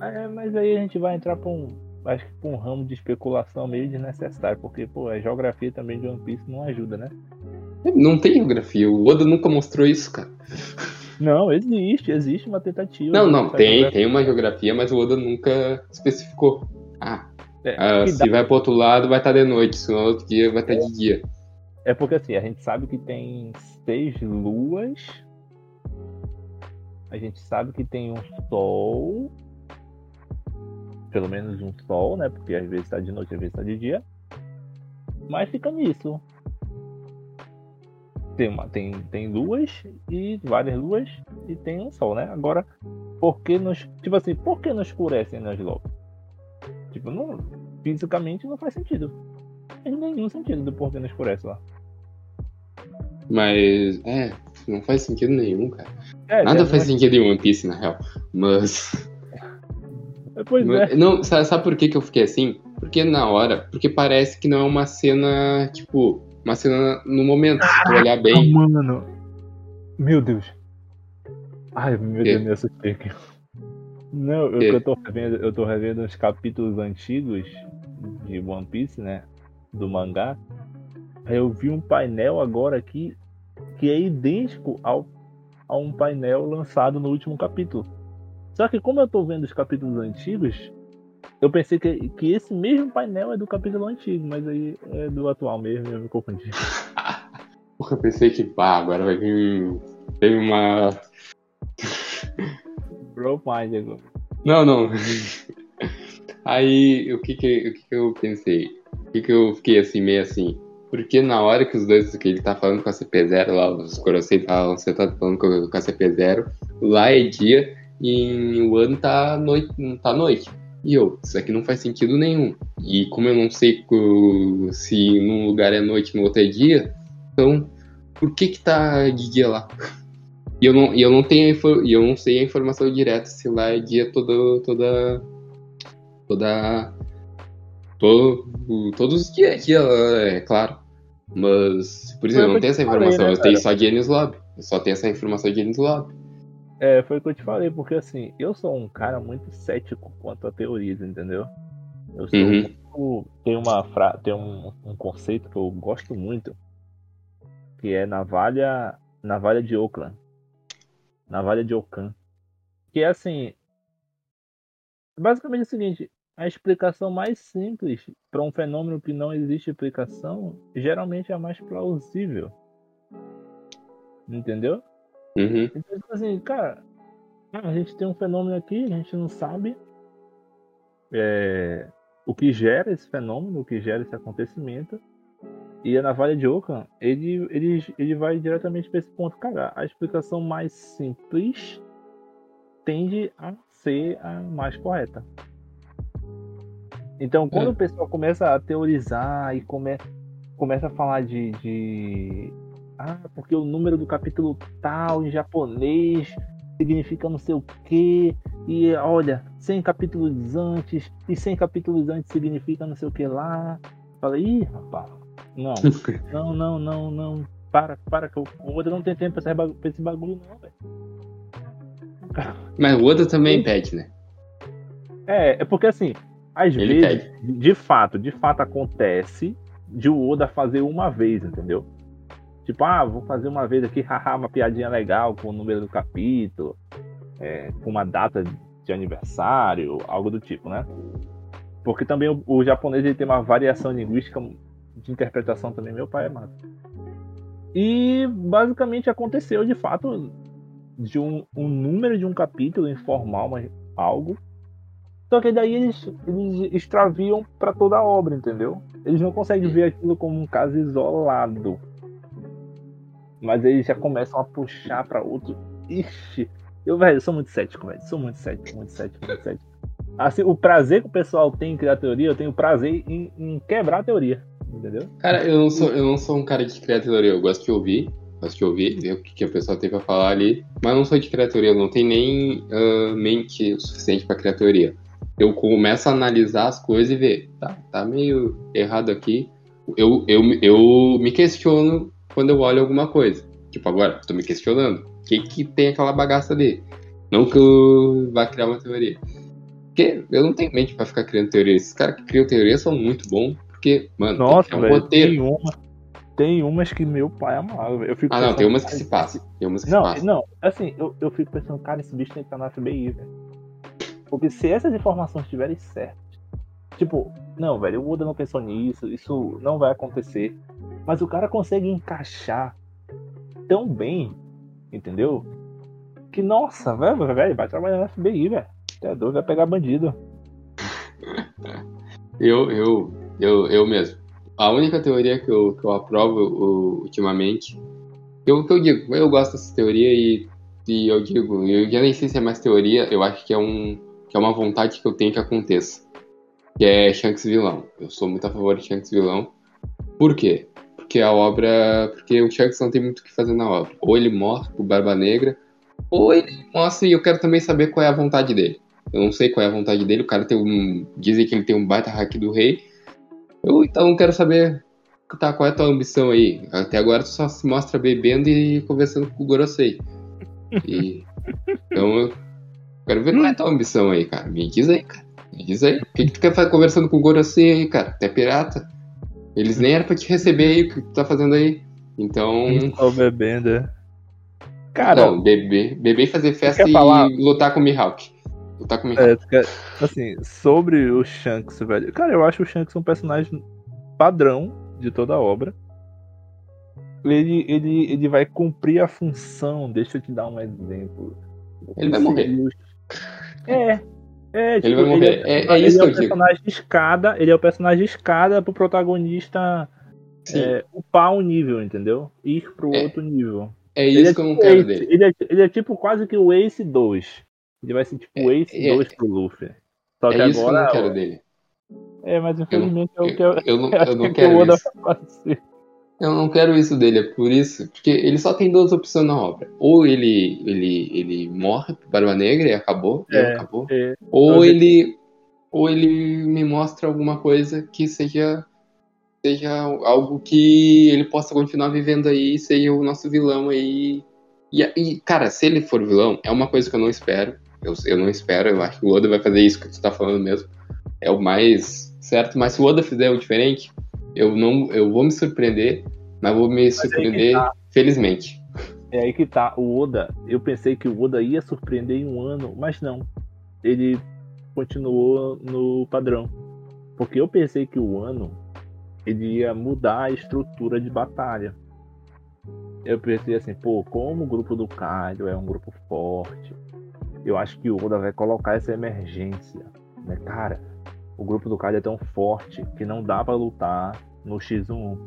É, mas aí a gente vai entrar pra um. Acho que pra um ramo de especulação meio desnecessário, porque, pô, a geografia também de One Piece não ajuda, né? Não tem geografia, o Oda nunca mostrou isso, cara. Não, existe, existe uma tentativa. Não, não, tem, tem uma geografia, mas o Oda nunca especificou. Ah, é, ah se dá... vai pro outro lado, vai estar tá de noite, se no outro dia vai estar tá de dia. É porque assim, a gente sabe que tem seis luas. A gente sabe que tem um sol pelo menos um sol, né? Porque às vezes está de noite, às vezes está de dia. Mas fica nisso. Tem, uma, tem, tem luas e várias luas e tem um sol, né? Agora, por que nos. Tipo assim, por que não escurecem nas logo? Tipo, não, fisicamente não faz sentido. Não tem nenhum sentido do porquê não escurece lá. Mas, é, não faz sentido nenhum, cara. É, Nada é, faz mas... sentido em One Piece, na real. Mas. Pois é. Não, sabe, sabe por que, que eu fiquei assim? Porque na hora, porque parece que não é uma cena, tipo, uma cena no momento, Caraca, olhar bem. Mano. Meu Deus. Ai, meu que? Deus, me assustei aqui. Não, eu, eu, tô revendo, eu tô revendo os capítulos antigos de One Piece, né? Do mangá. Aí eu vi um painel agora aqui que é idêntico ao, a um painel lançado no último capítulo. Só que como eu tô vendo os capítulos antigos, eu pensei que, que esse mesmo painel é do capítulo antigo, mas aí é do atual mesmo, eu me confundi. eu pensei que, pá, agora vai vir. Teve uma. Bro mind agora. Não, não. Aí, o que que, o que que eu pensei? O que que eu fiquei assim, meio assim? Porque na hora que os dois, que ele tá falando com a CP0 lá, os Corocei estavam sentados falando com a CP0, lá é dia, e o ano tá noite, tá noite. E eu, isso aqui não faz sentido nenhum. E como eu não sei se num lugar é noite e no outro é dia, então por que que tá de dia lá? E eu não, e eu não tenho e eu não sei a informação direta se lá é dia toda toda toda todo, todos os dias, dia, é claro. Mas por isso eu não tenho essa informação, né, eu tenho só de Enes Lobby. Eu só tenho essa informação de Enes Lobby. É, foi o que eu te falei, porque assim, eu sou um cara muito cético quanto a teorias, entendeu? Eu sou uhum. muito, tem uma fra... tem um, um conceito que eu gosto muito, que é navalha, navalha de Oakland. Navalha de Okan. Que é assim, basicamente é o seguinte, a explicação mais simples para um fenômeno que não existe explicação, geralmente é a mais plausível. Entendeu? Uhum. Então, tipo assim, cara, a gente tem um fenômeno aqui, a gente não sabe é, o que gera esse fenômeno, o que gera esse acontecimento. E a navalha de Oca, ele, ele, ele vai diretamente para esse ponto. Cara, a explicação mais simples tende a ser a mais correta. Então, quando é. o pessoal começa a teorizar e come, começa a falar de, de ah, porque o número do capítulo tal em japonês significa não sei o que. E olha, 100 capítulos antes, e 100 capítulos antes significa não sei o que lá. Falei, ih, rapaz, não, não, não, não, não. Para, para, que o Oda não tem tempo pra esse bagulho, não, velho. Mas o Oda também pede, né? É, é porque assim, às Ele vezes, pede. de fato, de fato acontece de o Oda fazer uma vez, entendeu? Tipo, ah, vou fazer uma vez aqui, haha, uma piadinha legal com o número do capítulo, é, com uma data de aniversário, algo do tipo, né? Porque também o, o, japonês ele tem uma variação linguística de interpretação também, meu pai é massa. E basicamente aconteceu de fato de um, um número de um capítulo informal, mas algo. Só que daí eles, eles extraviam para toda a obra, entendeu? Eles não conseguem ver aquilo como um caso isolado mas eles já começam a puxar para outro. Ixi, eu, velho, sou muito cético, velho. Sou muito cético, muito cético, muito cético. Assim, o prazer que o pessoal tem em criar teoria, eu tenho prazer em, em quebrar a teoria. Entendeu? Cara, eu não, sou, eu não sou um cara de criar teoria, eu gosto de ouvir, gosto de ouvir, ver o que, que a pessoa tem pra falar ali, mas não sou de criar teoria, eu não tenho nem uh, mente o suficiente para criar teoria. Eu começo a analisar as coisas e ver, tá, tá meio errado aqui. Eu, eu, eu me questiono quando eu olho alguma coisa. Tipo, agora, tô me questionando. O que que tem aquela bagaça ali? Não que eu vá criar uma teoria. Porque eu não tenho mente pra ficar criando teoria. Esses caras que criam teoria são muito bons, porque, mano, Nossa, é um velho, roteiro. tem, uma, tem umas que meu pai amava. Eu fico Ah, não, tem umas que se passam. Tem umas que Não, se passam. não, assim, eu, eu fico pensando, cara, esse bicho tem que estar na FBI, velho. Porque se essas informações estiverem certas, tipo, não, velho, o Oda não pensou nisso, isso não vai acontecer. Mas o cara consegue encaixar tão bem, entendeu? Que, nossa, velho, velho, vai trabalhar na FBI, velho. É doido, vai pegar bandido. Eu, eu, eu, eu mesmo. A única teoria que eu, que eu aprovo ultimamente, eu, que eu digo, eu gosto dessa teoria e, e eu digo, eu já nem sei se é mais teoria, eu acho que é, um, que é uma vontade que eu tenho que aconteça. Que é Shanks vilão. Eu sou muito a favor de Shanks vilão. Por quê? Porque a obra. Porque o Shanks não tem muito o que fazer na obra. Ou ele morre pro Barba Negra, ou ele mostra e eu quero também saber qual é a vontade dele. Eu não sei qual é a vontade dele. O cara tem um. Dizem que ele tem um baita hack do rei. Eu então quero saber tá, qual é a tua ambição aí. Até agora tu só se mostra bebendo e conversando com o Gorosei. E, então eu quero ver qual é a tua ambição aí, cara. Me diz aí, cara. Me diz aí. O que, que tu quer fazer conversando com o Gorosei aí, cara? Tu é pirata? Eles nem eram pra te receber aí, o que tu tá fazendo aí? Então. Só bebendo. é. Cara, não, beber, beber e fazer festa e falar? lutar com o Mihawk. Lutar com o Mihawk. É, tu quer- assim, sobre o Shanks, velho. Cara, eu acho o Shanks um personagem padrão de toda a obra. Ele, ele, ele vai cumprir a função. Deixa eu te dar um exemplo. Ele vai morrer. É. É, Ele vai morrer. É- é ele isso é o eu digo. personagem de escada. Ele é o personagem de escada pro protagonista é, upar um nível, entendeu? Ir pro É. outro nível. É Ele isso é que eu não tipo quero Ace- dele. Ele é, ele é tipo quase que o Ace 2. Ele vai ser tipo o Ace é- 2 pro Luffy. Só que É isso que eu agora. não quero dele. É, mas infelizmente é o que eu, Eu, eu não, eu acho eu não que o quero Oda isso. Eu não quero isso dele, é por isso. Porque ele só tem duas opções na obra. Ou ele, ele, ele morre pro Barba Negra e acabou, e É, acabou. É, Ou Mas ele, ou ele me mostra alguma coisa que seja, seja algo que ele possa continuar vivendo aí, seja o nosso vilão aí. E, e, cara, se ele for vilão, é uma coisa que eu não espero. Eu, eu não espero, eu acho que o Oda vai fazer isso que tu tá falando mesmo. É o mais certo, mas se o Oda fizer o diferente, eu não, eu vou me surpreender, mas vou me aí que surpreender tá. felizmente. é aí que tá. O Oda, eu pensei que o Oda ia surpreender em um ano, mas não. Ele continuou no padrão. Porque eu pensei que o ano ele ia mudar a estrutura de batalha. Eu pensei assim, pô, como o grupo do Kaido é um grupo forte, eu acho que o Oda vai colocar essa emergência, né, cara? O grupo do Kaido é tão forte que não dá pra lutar no X1.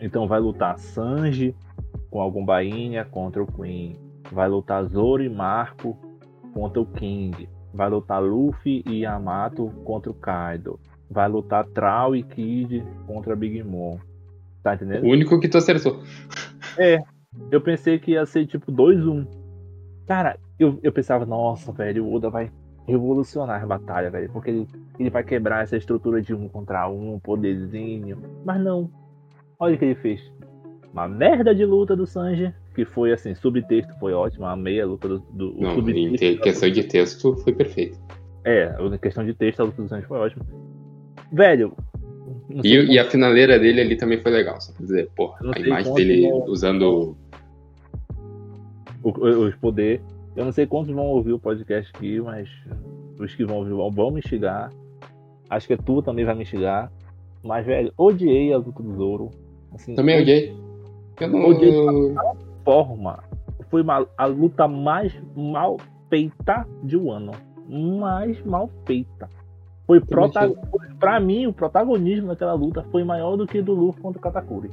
Então vai lutar Sanji com algum bainha contra o Queen, vai lutar Zoro e Marco contra o King, vai lutar Luffy e Yamato contra o Kaido, vai lutar Trau e Kid contra Big Mom. Tá entendendo? O único que tu acertou. Eu pensei que ia ser tipo 2-1. Cara, eu, eu pensava, nossa, velho, o Oda vai revolucionar a batalha, velho. Porque ele, ele vai quebrar essa estrutura de um contra um, poderzinho. Mas não. Olha o que ele fez. Uma merda de luta do Sanji. Que foi assim, subtexto foi ótimo. A luta do, do Não, em subtexto. te- questão de texto foi perfeito. É, a questão de texto, a luta do Sanji foi ótima. Velho. não sei E, e a finaleira dele ali também foi legal, só pra dizer, porra, a imagem dele não- usando. o- o- os poder. Eu não sei quantos vão ouvir o podcast aqui, mas os que vão ouvir vão, me instigar. Acho que tu também vai me instigar. Mas, velho, odiei a luta do Zoro. Assim, Também odiei. Eu não. Odiei. eu- forma. Foi uma, a luta mais mal feita de um ano. Mais mal feita. Foi Também prota... Pra mim, o protagonismo daquela luta foi maior do que do Luffy contra o Katakuri.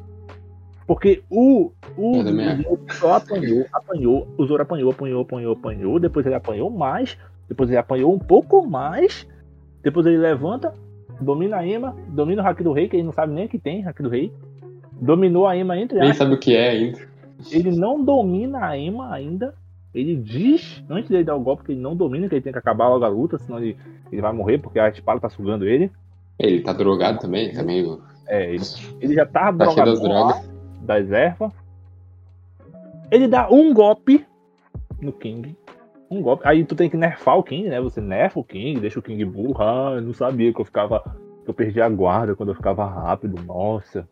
Porque o. O também acho. Zoro só apanhou, apanhou. O Zoro apanhou, apanhou, apanhou, apanhou. Depois ele apanhou mais. Depois ele apanhou um pouco mais. Depois ele levanta, domina a Ema, domina o Haki do Rei, que ele não sabe nem que tem Haki do Rei. Dominou a Ema entre Nem sabe o que é ainda. Ele não domina a Ema ainda. Ele diz, antes dele dar o golpe, que ele não domina, que ele tem que acabar logo a luta, senão ele, ele vai morrer, porque a espada tá sugando ele. Ele tá drogado também, ele tá meio. É, ele, ele já tá Tá cheio das drogado lá, drogas. Das ervas. Ele dá um golpe no King. Um golpe. Aí tu tem que nerfar o King, né? Você nerfa o King, deixa o King burro. Ah, eu não sabia que eu ficava. Que eu perdi a guarda quando eu ficava rápido. Nossa.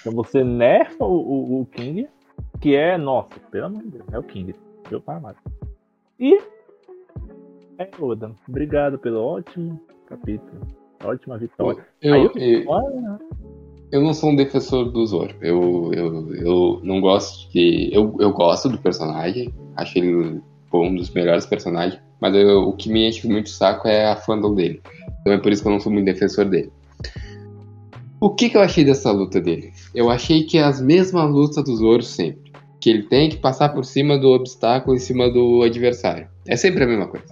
Então você nerfa o, o, o King, que é. Nossa, pelo amor de Deus, é o King. Meu pai amado. E. É, Oda. Obrigado pelo ótimo capítulo. Ótima vitória. Eu, Aí eu, Olha, eu não sou um defensor do Zoro. Eu, eu, eu não gosto de. Eu, eu gosto do personagem. Acho ele um dos melhores personagens. Mas eu- o que me enche muito o saco é a fandom dele. Então é por isso que eu não sou muito defensor dele. O que, que eu achei dessa luta dele? Eu achei que é as mesmas lutas do Zoro sempre. Que ele tem que passar por cima do obstáculo em cima do adversário. É sempre a mesma coisa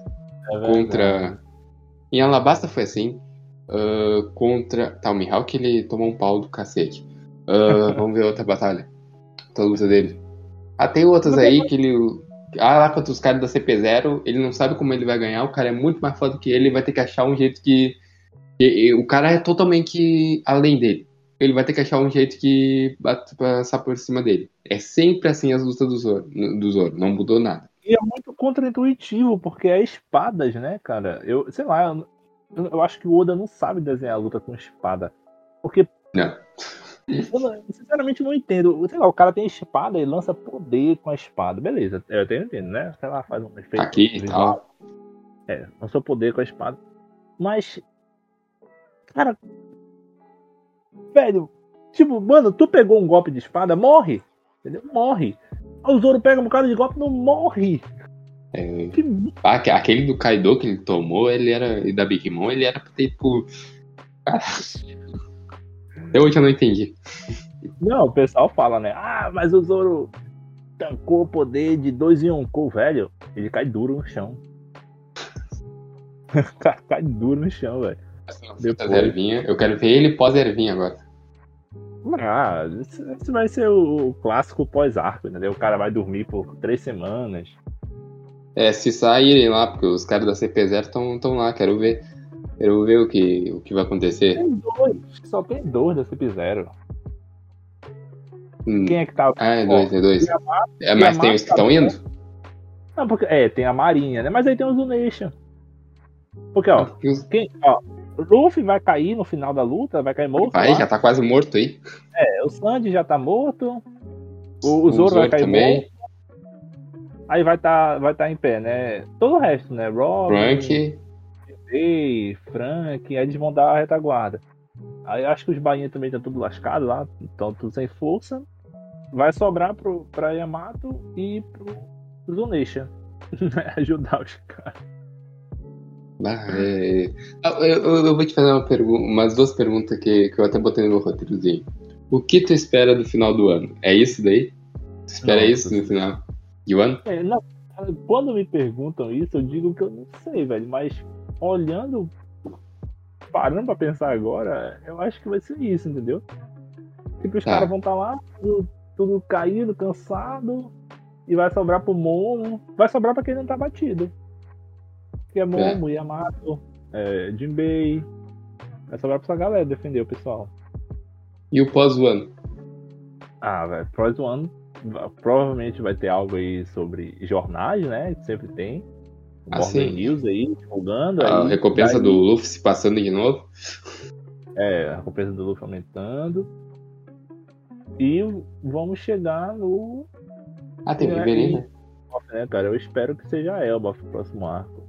é contra. Em Alabasta foi assim. Ah, contra. Tá, o Mihawk ele tomou um pau do cacete. Ah, vamos ver outra batalha. Outra luta dele. Ah, tem outras aí que ele. Ah, lá contra os caras da CP0, ele não sabe como ele vai ganhar, o cara é muito mais foda que ele, ele vai ter que achar um jeito que. que- o cara é totalmente além dele. Ele vai ter que achar um jeito que bate- passar por cima dele. É sempre assim as lutas do Zoro, do Zoro não mudou nada. E é muito contraintuitivo, porque é espadas, né, cara? Eu, sei lá, eu, eu acho que o Oda não sabe desenhar a luta com espada. Porque. Não. Eu, não- sinceramente não entendo. Sei lá, o cara tem espada e lança poder com a espada. Beleza, eu até entendo, né? Sei lá, faz um efeito. Aqui e visual. É, lançou poder com a espada. Mas. Cara. Velho, tipo, mano, tu pegou um golpe de espada, morre. Entendeu? Morre. O Zoro pega um cara de golpe não morre. É, Ah, aque- aquele do Kaido que ele tomou, ele era. E da Big Mom, ele era tipo. Até hoje eu não entendi. Não, o pessoal fala, né? Ah, mas o Zoro tancou o poder de dois em um cu, velho. Ele cai duro no chão. Cai- duro no chão, velho. Depois. Depois. Ervinha. Eu quero ver ele pós-ervinha agora. Ah, esse vai ser o clássico pós-arco, entendeu? O cara vai dormir por três semanas. É, se saírem lá, porque os caras da CP0 estão lá, quero ver. Quero ver o que, o que vai acontecer. Tem dois, só tem dois da CP0. Hum. Quem é que tá. Ah, é dois, é dois. Yamato- É, mas tem os que estão indo? Não, porque, é, tem a Marinha, né? Mas aí tem o Zunation. Porque, ó, Porque os- quem, ó, o Luffy vai cair no final da luta, vai cair morto. Vai, lá. já tá quase morto aí. É, o Sandy já tá morto. O, o Zoro vai cair também. morto. Aí vai tá, vai tá em pé, né? Todo o resto, né? Robin, Frank. Ei, Frank, aí eles vão dar a retaguarda. Aí acho que os bainhas também estão tudo lascado lá, estão tudo sem força. Vai sobrar pro, pra Yamato e pro Zunisha. né? Ajudar os caras. Ah, é... Ah, eu, eu- eu vou te fazer uma pergunta, umas duas perguntas que, que eu até botei no meu roteirozinho. O que tu espera do final do ano? É isso daí? Tu espera Nossa. isso no final ano? É, quando me perguntam isso, eu digo que eu não sei, velho. Mas olhando, parando pra pensar agora, eu acho que vai ser isso, entendeu? Tipo, os Tá. caras vão estar lá, tudo, tudo caído, cansado, e vai sobrar pro Momo. Vai sobrar pra quem não tá batido. Que é Momo, Yamato, é, Jinbei. Vai sobrar pra essa galera defender o pessoal. E o pós-ano? Ah, velho, va- provavelmente vai ter algo aí sobre jornais, né? Sempre tem. O Ah, sim. News aí, divulgando. A aí, recompensa daí- do Luffy se passando de novo? É, a recompensa do Luffy aumentando. E vamos chegar no. Ah, tem É, Riveri, né? né, cara? Eu espero que seja a Elba pro próximo arco.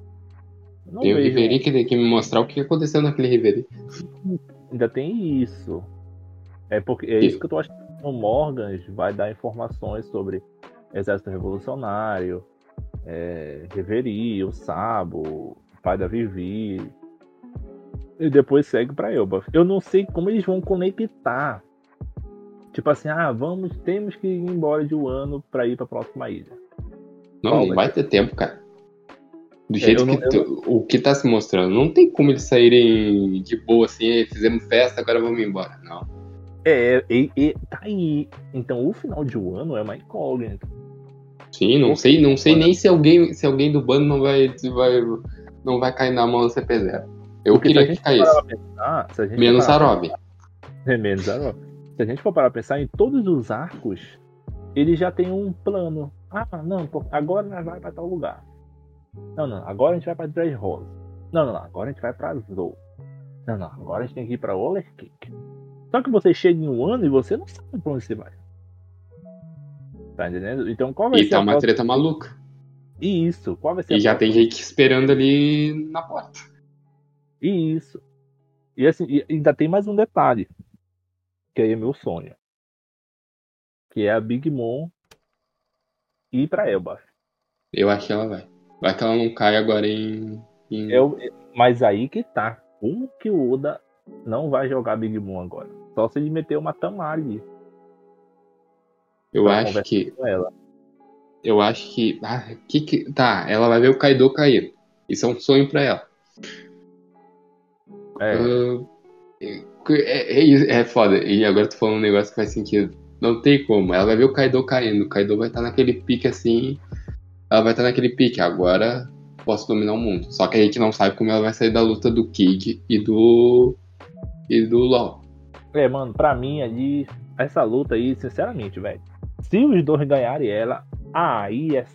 Não Tem o Riveri que tem que me mostrar o que aconteceu naquele Riveri. Ainda tem isso. É porque é isso que eu tô achando. O Morgans vai dar informações sobre Exército Revolucionário, é, Reverie, o Sabo, pai da Vivi. E depois segue pra Elba. Eu não sei como eles vão conectar. Tipo assim, ah, vamos, temos que ir embora de Wano pra ir pra próxima ilha. Não, Qual não vai vai ter tempo, cara. Do É, jeito não- que tu- o que tá se mostrando, não tem como eles saírem de boa assim, "Ei, fizemos festa, agora vamos embora. Não. É, e, e tá aí. Então o final de Wano é uma incógnita. Sim, não sei, não sei nem se alguém, se alguém do bando não vai, se vai, não vai cair na mão do CP0. Eu Porque a queria que caísse. pensar, a Menos a Robin. É menos a Robin. Se a gente for parar pra pensar em todos os arcos ele já tem um plano. Ah, não, agora nós vai para tal lugar. Não, não, agora a gente vai para Dress Rose. Não, não, não, agora a gente vai para Zou. Não, não, agora a gente tem que ir para Roller Cake. Só que você chega em um ano e você não sabe pra onde você vai. Tá entendendo? Então qual vai e ser tá uma próxima... treta maluca. E isso, qual vai ser E já tem gente esperando ali na porta. E isso. E assim, e ainda tem mais um detalhe. Que aí é meu sonho. Que é a Big Mom ir pra Elbaf. Eu acho que ela vai. Vai que ela não cai agora em. em... Eu, mas aí que tá. Como que o Oda não vai jogar Big Mom agora? Só se ele meter uma Tamali. Eu acho que. Eu acho que. Ah, que, que. Tá, ela vai ver o Kaido cair. Isso é um sonho pra ela. É. Uh, é, é, é, foda. E agora tu falando um negócio que faz sentido. Não tem como. Ela vai ver o Kaido caindo. O Kaido vai estar tá naquele pique assim. Ela vai estar tá naquele pique. Agora posso dominar o mundo. Só que a gente não sabe como ela vai sair da luta do Kid e do. e do LOL. É, mano, pra mim ali, essa luta aí, sinceramente, velho. Se os dois ganharem ela, aí é.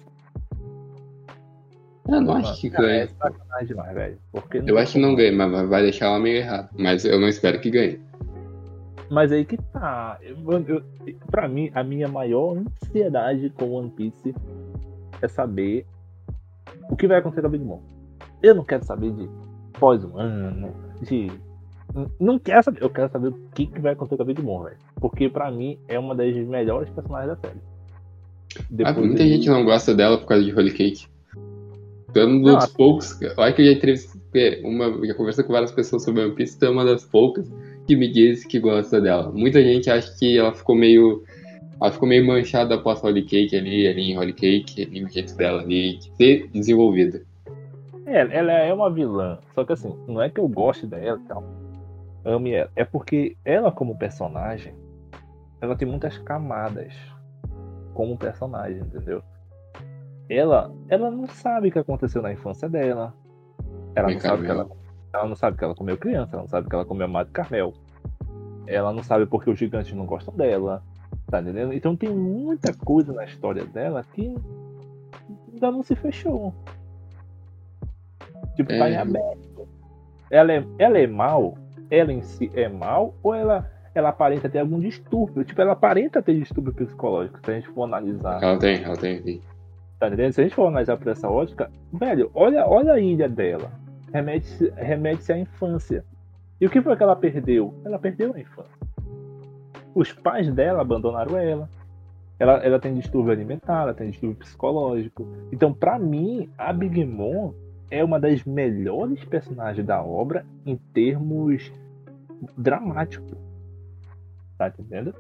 Eu não acho que ganhe. É sacanagem demais, velho. Porque eu acho que não ganha, mas vai deixar ela meio errada. Mas eu não espero que ganhe. Mas aí que tá. Eu, eu, pra mim, a minha maior ansiedade com One Piece é saber o que vai acontecer com a Big Mom. Eu não quero saber de pós-humano, de. Não quero saber. Eu quero saber o que, que vai acontecer com a Big Mom, velho. Porque pra mim é uma das melhores personagens da série. Depois ah, muita de... gente não gosta dela por causa de Holy Cake. Então, um dos poucos. Olha que eu já entrevistei uma. Já conversei com várias pessoas sobre One Piece, então é uma das poucas que me diz que gosta dela. Muita gente acha que ela ficou meio. Ela ficou meio manchada após Holy Cake ali, ali em Holy Cake, ali o jeito dela ali, de ser desenvolvida. É, ela é uma vilã. Só que assim, não é que eu goste dela e tal. Ame ela. É porque ela, como personagem, ela tem muitas camadas como personagem, entendeu? Ela, ela não sabe o que aconteceu na infância dela. Ela não sabe que ela ela não sabe que ela comeu criança, ela não sabe que ela comeu Amado Carmel. Ela não sabe porque os gigantes não gostam dela. Tá entendendo? Então tem muita coisa na história dela que ainda não se fechou. Tipo, é. tá em aberto. Ela é, ela é mal? Ela em si é mal? Ou ela, ela aparenta ter algum distúrbio? Tipo, ela aparenta ter distúrbio psicológico, se a gente for analisar. Ela tem, ela tem. Tá entendendo? Se a gente for analisar por essa ótica, velho, olha, olha a ilha dela remete-se remete à infância. E o que foi que ela perdeu? Ela perdeu a infância. Os pais dela abandonaram ela. Ela, ela tem distúrbio alimentar, ela tem distúrbio psicológico. Então, para mim, a Big Mom é uma das melhores personagens da obra em termos dramáticos. Tá entendendo?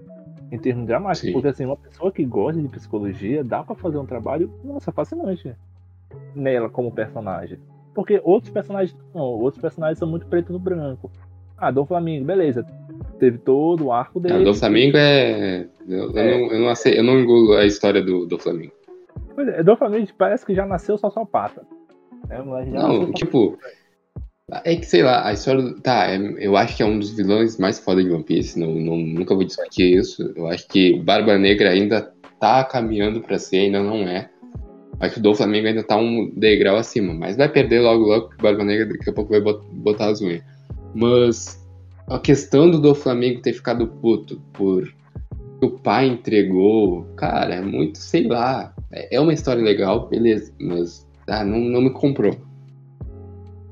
Em termos dramáticos. Sim. Porque assim, uma pessoa que gosta de psicologia dá para fazer um trabalho, nossa, fascinante nela como personagem. Porque outros personagens não, outros personagens são muito preto no branco. Ah, do Flamengo, beleza. Teve todo o arco dele. Ah, do Flamengo é. Eu, é. não, eu, não aceito, eu não engulo a história do, do Flamengo. Pois é, do Flamengo parece que já nasceu só pata. É, não, tipo. É que sei lá, a história. Do, tá, é, eu acho que é um dos vilões mais foda de One Piece. Não, não, nunca vou discutir isso. Eu acho que o Barba Negra ainda tá caminhando pra ser, ainda não é. Acho que o Flamengo ainda tá um degrau acima, mas vai perder logo, logo, porque o Barba Negra daqui a pouco vai botar as unhas. Mas a questão do do Flamengo ter ficado puto por o pai entregou, cara, é muito, sei lá. É, é uma história legal, beleza, mas ah, não, não me comprou.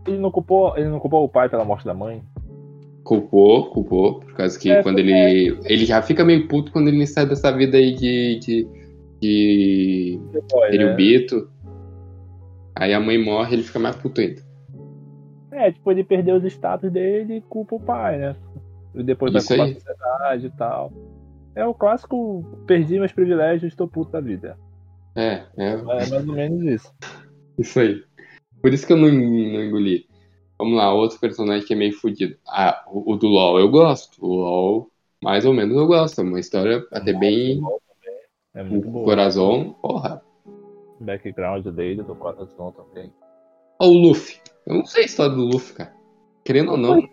Ele não culpou, ele não culpou o pai pela morte da mãe? Culpou, culpou, por causa que é, quando ele. É. Ele já fica meio puto quando ele sai dessa vida aí de, de que ele né? Aí a mãe morre ele fica mais puto ainda. É, tipo, ele perdeu os status dele e culpa o pai, né? E depois Isso vai culpar a sociedade e tal. É o clássico perdi meus privilégios, estou puto da vida. É, é. É mais ou menos isso. Isso aí. Por isso que eu não, não engoli. Vamos lá, outro personagem que é meio fodido. Ah, o, o, do LoL eu gosto. O LoL, mais ou menos, eu gosto. É uma história até bem. É muito o Corazon, porra. Background dele do Corazon também. Ó, o Luffy. Eu não sei a história do Luffy, cara. Querendo ou não,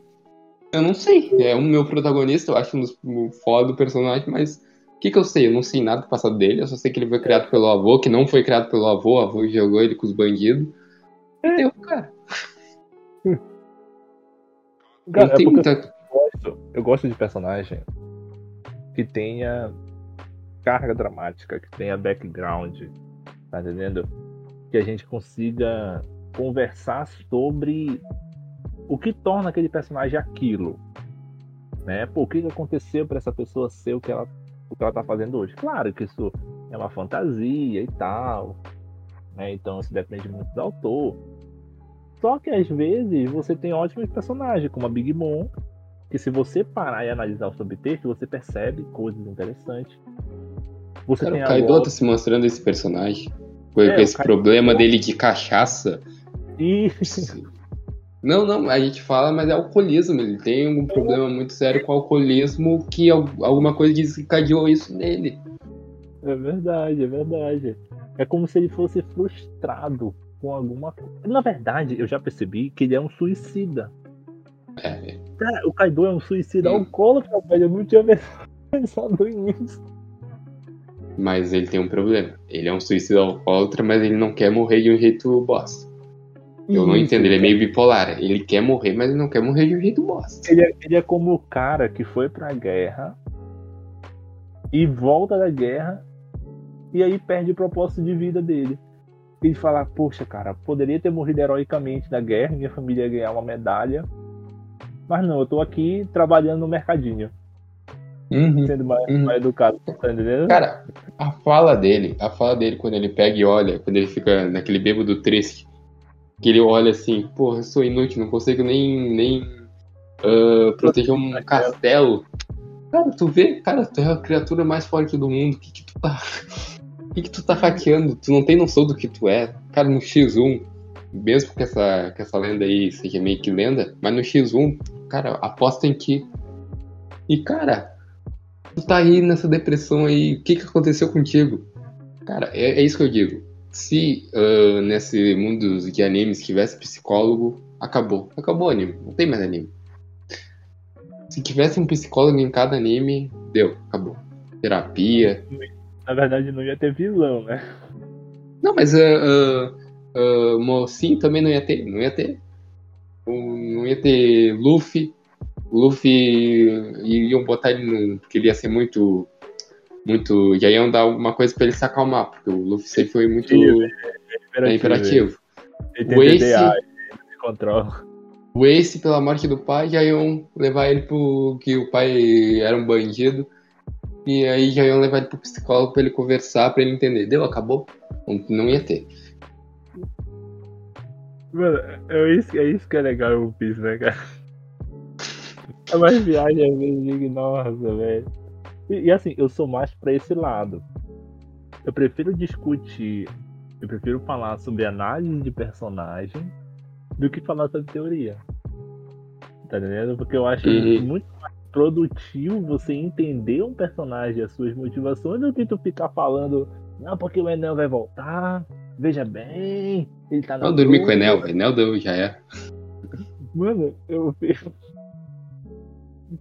eu não sei. É o meu protagonista, eu acho um dos foda do personagem, mas O que, que eu sei? Eu não sei nada do passado dele, eu só sei que ele foi criado pelo avô, que não foi criado pelo avô, o avô jogou ele com os bandidos. E deu, cara. Cara, é muita. eu, gosto, eu gosto de personagem que tenha carga dramática, que tenha background, tá entendendo? Que a gente consiga conversar sobre o que torna aquele personagem aquilo. Né? Que que aconteceu para essa pessoa ser o que, ela, o que ela tá fazendo hoje? Claro que isso é uma fantasia e tal. Né? Então isso depende muito do autor. Só que às vezes você tem ótimos personagens, como a Big Mom, que se você parar e analisar o subtexto, você percebe coisas interessantes. Você Cara, tem o Kaido tá se mostrando esse personagem. Com É, esse Kaido- problema dele de cachaça. E Não, não, a gente fala, mas é alcoolismo. Ele tem um problema muito sério com alcoolismo que al- alguma coisa desencadeou isso nele. É verdade, é verdade. É como se ele fosse frustrado com alguma coisa. Na verdade, eu já percebi que ele é um suicida. É, Cara, o Kaido é um suicida alcoólatra, velho. Eu não tinha pensado nisso. mas ele tem um problema. Ele é um suicida alcoólatra, mas ele não quer morrer de um jeito bosta. Eu não entendo, ele é meio bipolar. Ele quer morrer, mas não quer morrer de um jeito bosta. Ele é, ele é como o cara que foi pra guerra e volta da guerra e aí perde o propósito de vida dele. Ele fala, poxa, cara, poderia ter morrido heroicamente na guerra, minha família ia ganhar uma medalha. Mas não, eu tô aqui trabalhando no mercadinho, sendo mais, Uhum. mais educado, tá entendendo? Cara, a fala dele, a fala dele quando ele pega e olha, quando ele fica naquele bêbado triste, que ele olha assim, porra, eu sou inútil, não consigo nem, nem ah, proteger um castelo. Cara, tu vê, cara, tu é a criatura mais forte do mundo, o que que tu tá... O que que tu tá hackeando? Tu não tem noção do que tu é. Cara, no X1, mesmo que essa, que essa lenda aí seja meio que lenda, mas no X1, cara, aposta em ti. E, cara, tu tá aí nessa depressão aí, o que que aconteceu contigo? Cara, é, é isso que eu digo. Se ah, nesse mundo de animes tivesse psicólogo, acabou. Acabou o anime, não tem mais anime. Se tivesse um psicólogo em cada anime, deu, acabou. Terapia. Na verdade, não ia ter vilão, né? Não, mas ah, ah, ah, mocinho também não ia ter, não ia ter. Um, Não ia ter Luffy. Luffy iriam botar ele no. Porque ele ia ser muito. Muito. Já iam dar alguma coisa pra ele se acalmar, porque o Luffy sempre foi muito é, imperativo. Tem O Ace- controla. O Ace, pela morte do pai, já iam levar ele pro. que o pai era um bandido. E aí já iam levar ele pro psicólogo pra ele conversar, pra ele entender. Deu, acabou? Não, ia ter. Mano, é isso, é isso que é legal o Piece, né, cara? É mais viagem às vezes, velho. E, e assim, eu sou mais pra esse lado. Eu prefiro discutir, eu prefiro falar sobre análise de personagem do que falar sobre teoria. Tá entendendo? Porque eu acho Uhum. muito mais produtivo você entender um personagem e as suas motivações do que tu ficar falando, não, porque o Enel vai voltar, veja bem, ele tá na Não dormir com o dúvida." Enel, o Enel deu, já é. Mano, eu.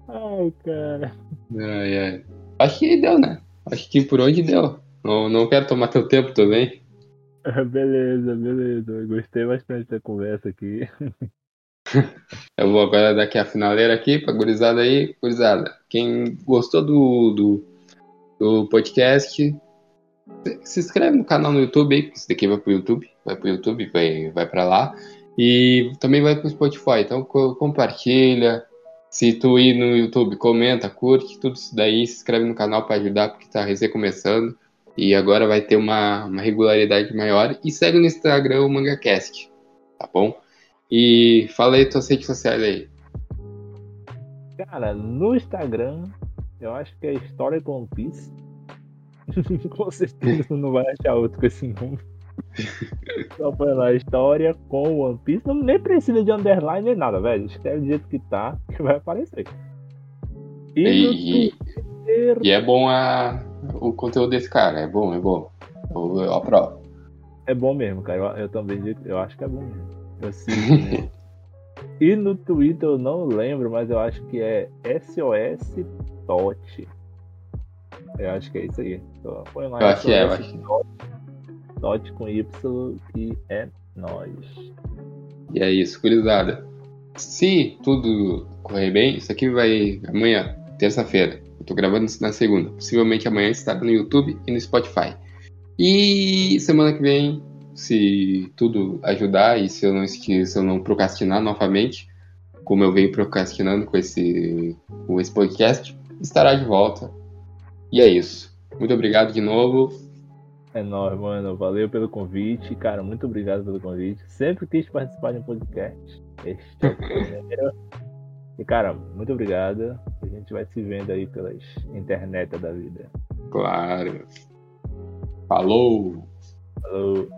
Ai, cara. Ai, ai. Acho que deu, né? Acho que por onde deu. Não, não quero tomar teu tempo também. Beleza, beleza. Eu gostei bastante da conversa aqui. Eu vou agora dar aqui a finaleira aqui pra gurizada aí. Gurizada, quem gostou do, do, do podcast, se- inscreve no canal no YouTube aí, isso daqui vai pro YouTube. Vai pro YouTube, vai, vai pra lá. E também vai pro Spotify. Então co- compartilha. Se tu ir no YouTube, comenta, curte, tudo isso daí. Se inscreve no canal pra ajudar, porque tá recém começando. E agora vai ter uma, uma regularidade maior. E segue no Instagram o MangaCast, tá bom? E fala aí tuas redes sociais aí. Cara, no Instagram, eu acho que é História com One Piece. com certeza não vai achar outro com esse nome. Só põe lá História com One Piece. Não, nem precisa de underline nem nada, velho. Escreve do jeito que tá, que vai aparecer. E, E, Twitter. e é bom a, o conteúdo desse cara, é bom, é bom. Eu, eu aprovo. É bom mesmo, cara. Eu, eu também eu acho que é bom mesmo. Eu sigo mesmo. E no Twitter eu não lembro, mas eu acho que é SOS Tote. Eu acho que é isso aí. Então, foi lá, eu acho que é, eu acho que Dot com Y que é nós. E é isso, gurizada. Se tudo correr bem, isso aqui vai amanhã, terça-feira. Eu tô gravando isso na segunda. Possivelmente amanhã estará no YouTube e no Spotify. E semana que vem, se tudo ajudar e se eu não, se eu não procrastinar novamente, como eu venho procrastinando com esse, com esse podcast, estará de volta. E é isso. Muito obrigado de novo. É nóis, mano. Valeu pelo convite. Cara, muito obrigado pelo convite. Sempre quis participar de um podcast. Este é o primeiro. E, cara, muito obrigado. A gente vai se vendo aí pelas internet da vida. Claro. Falou! Falou!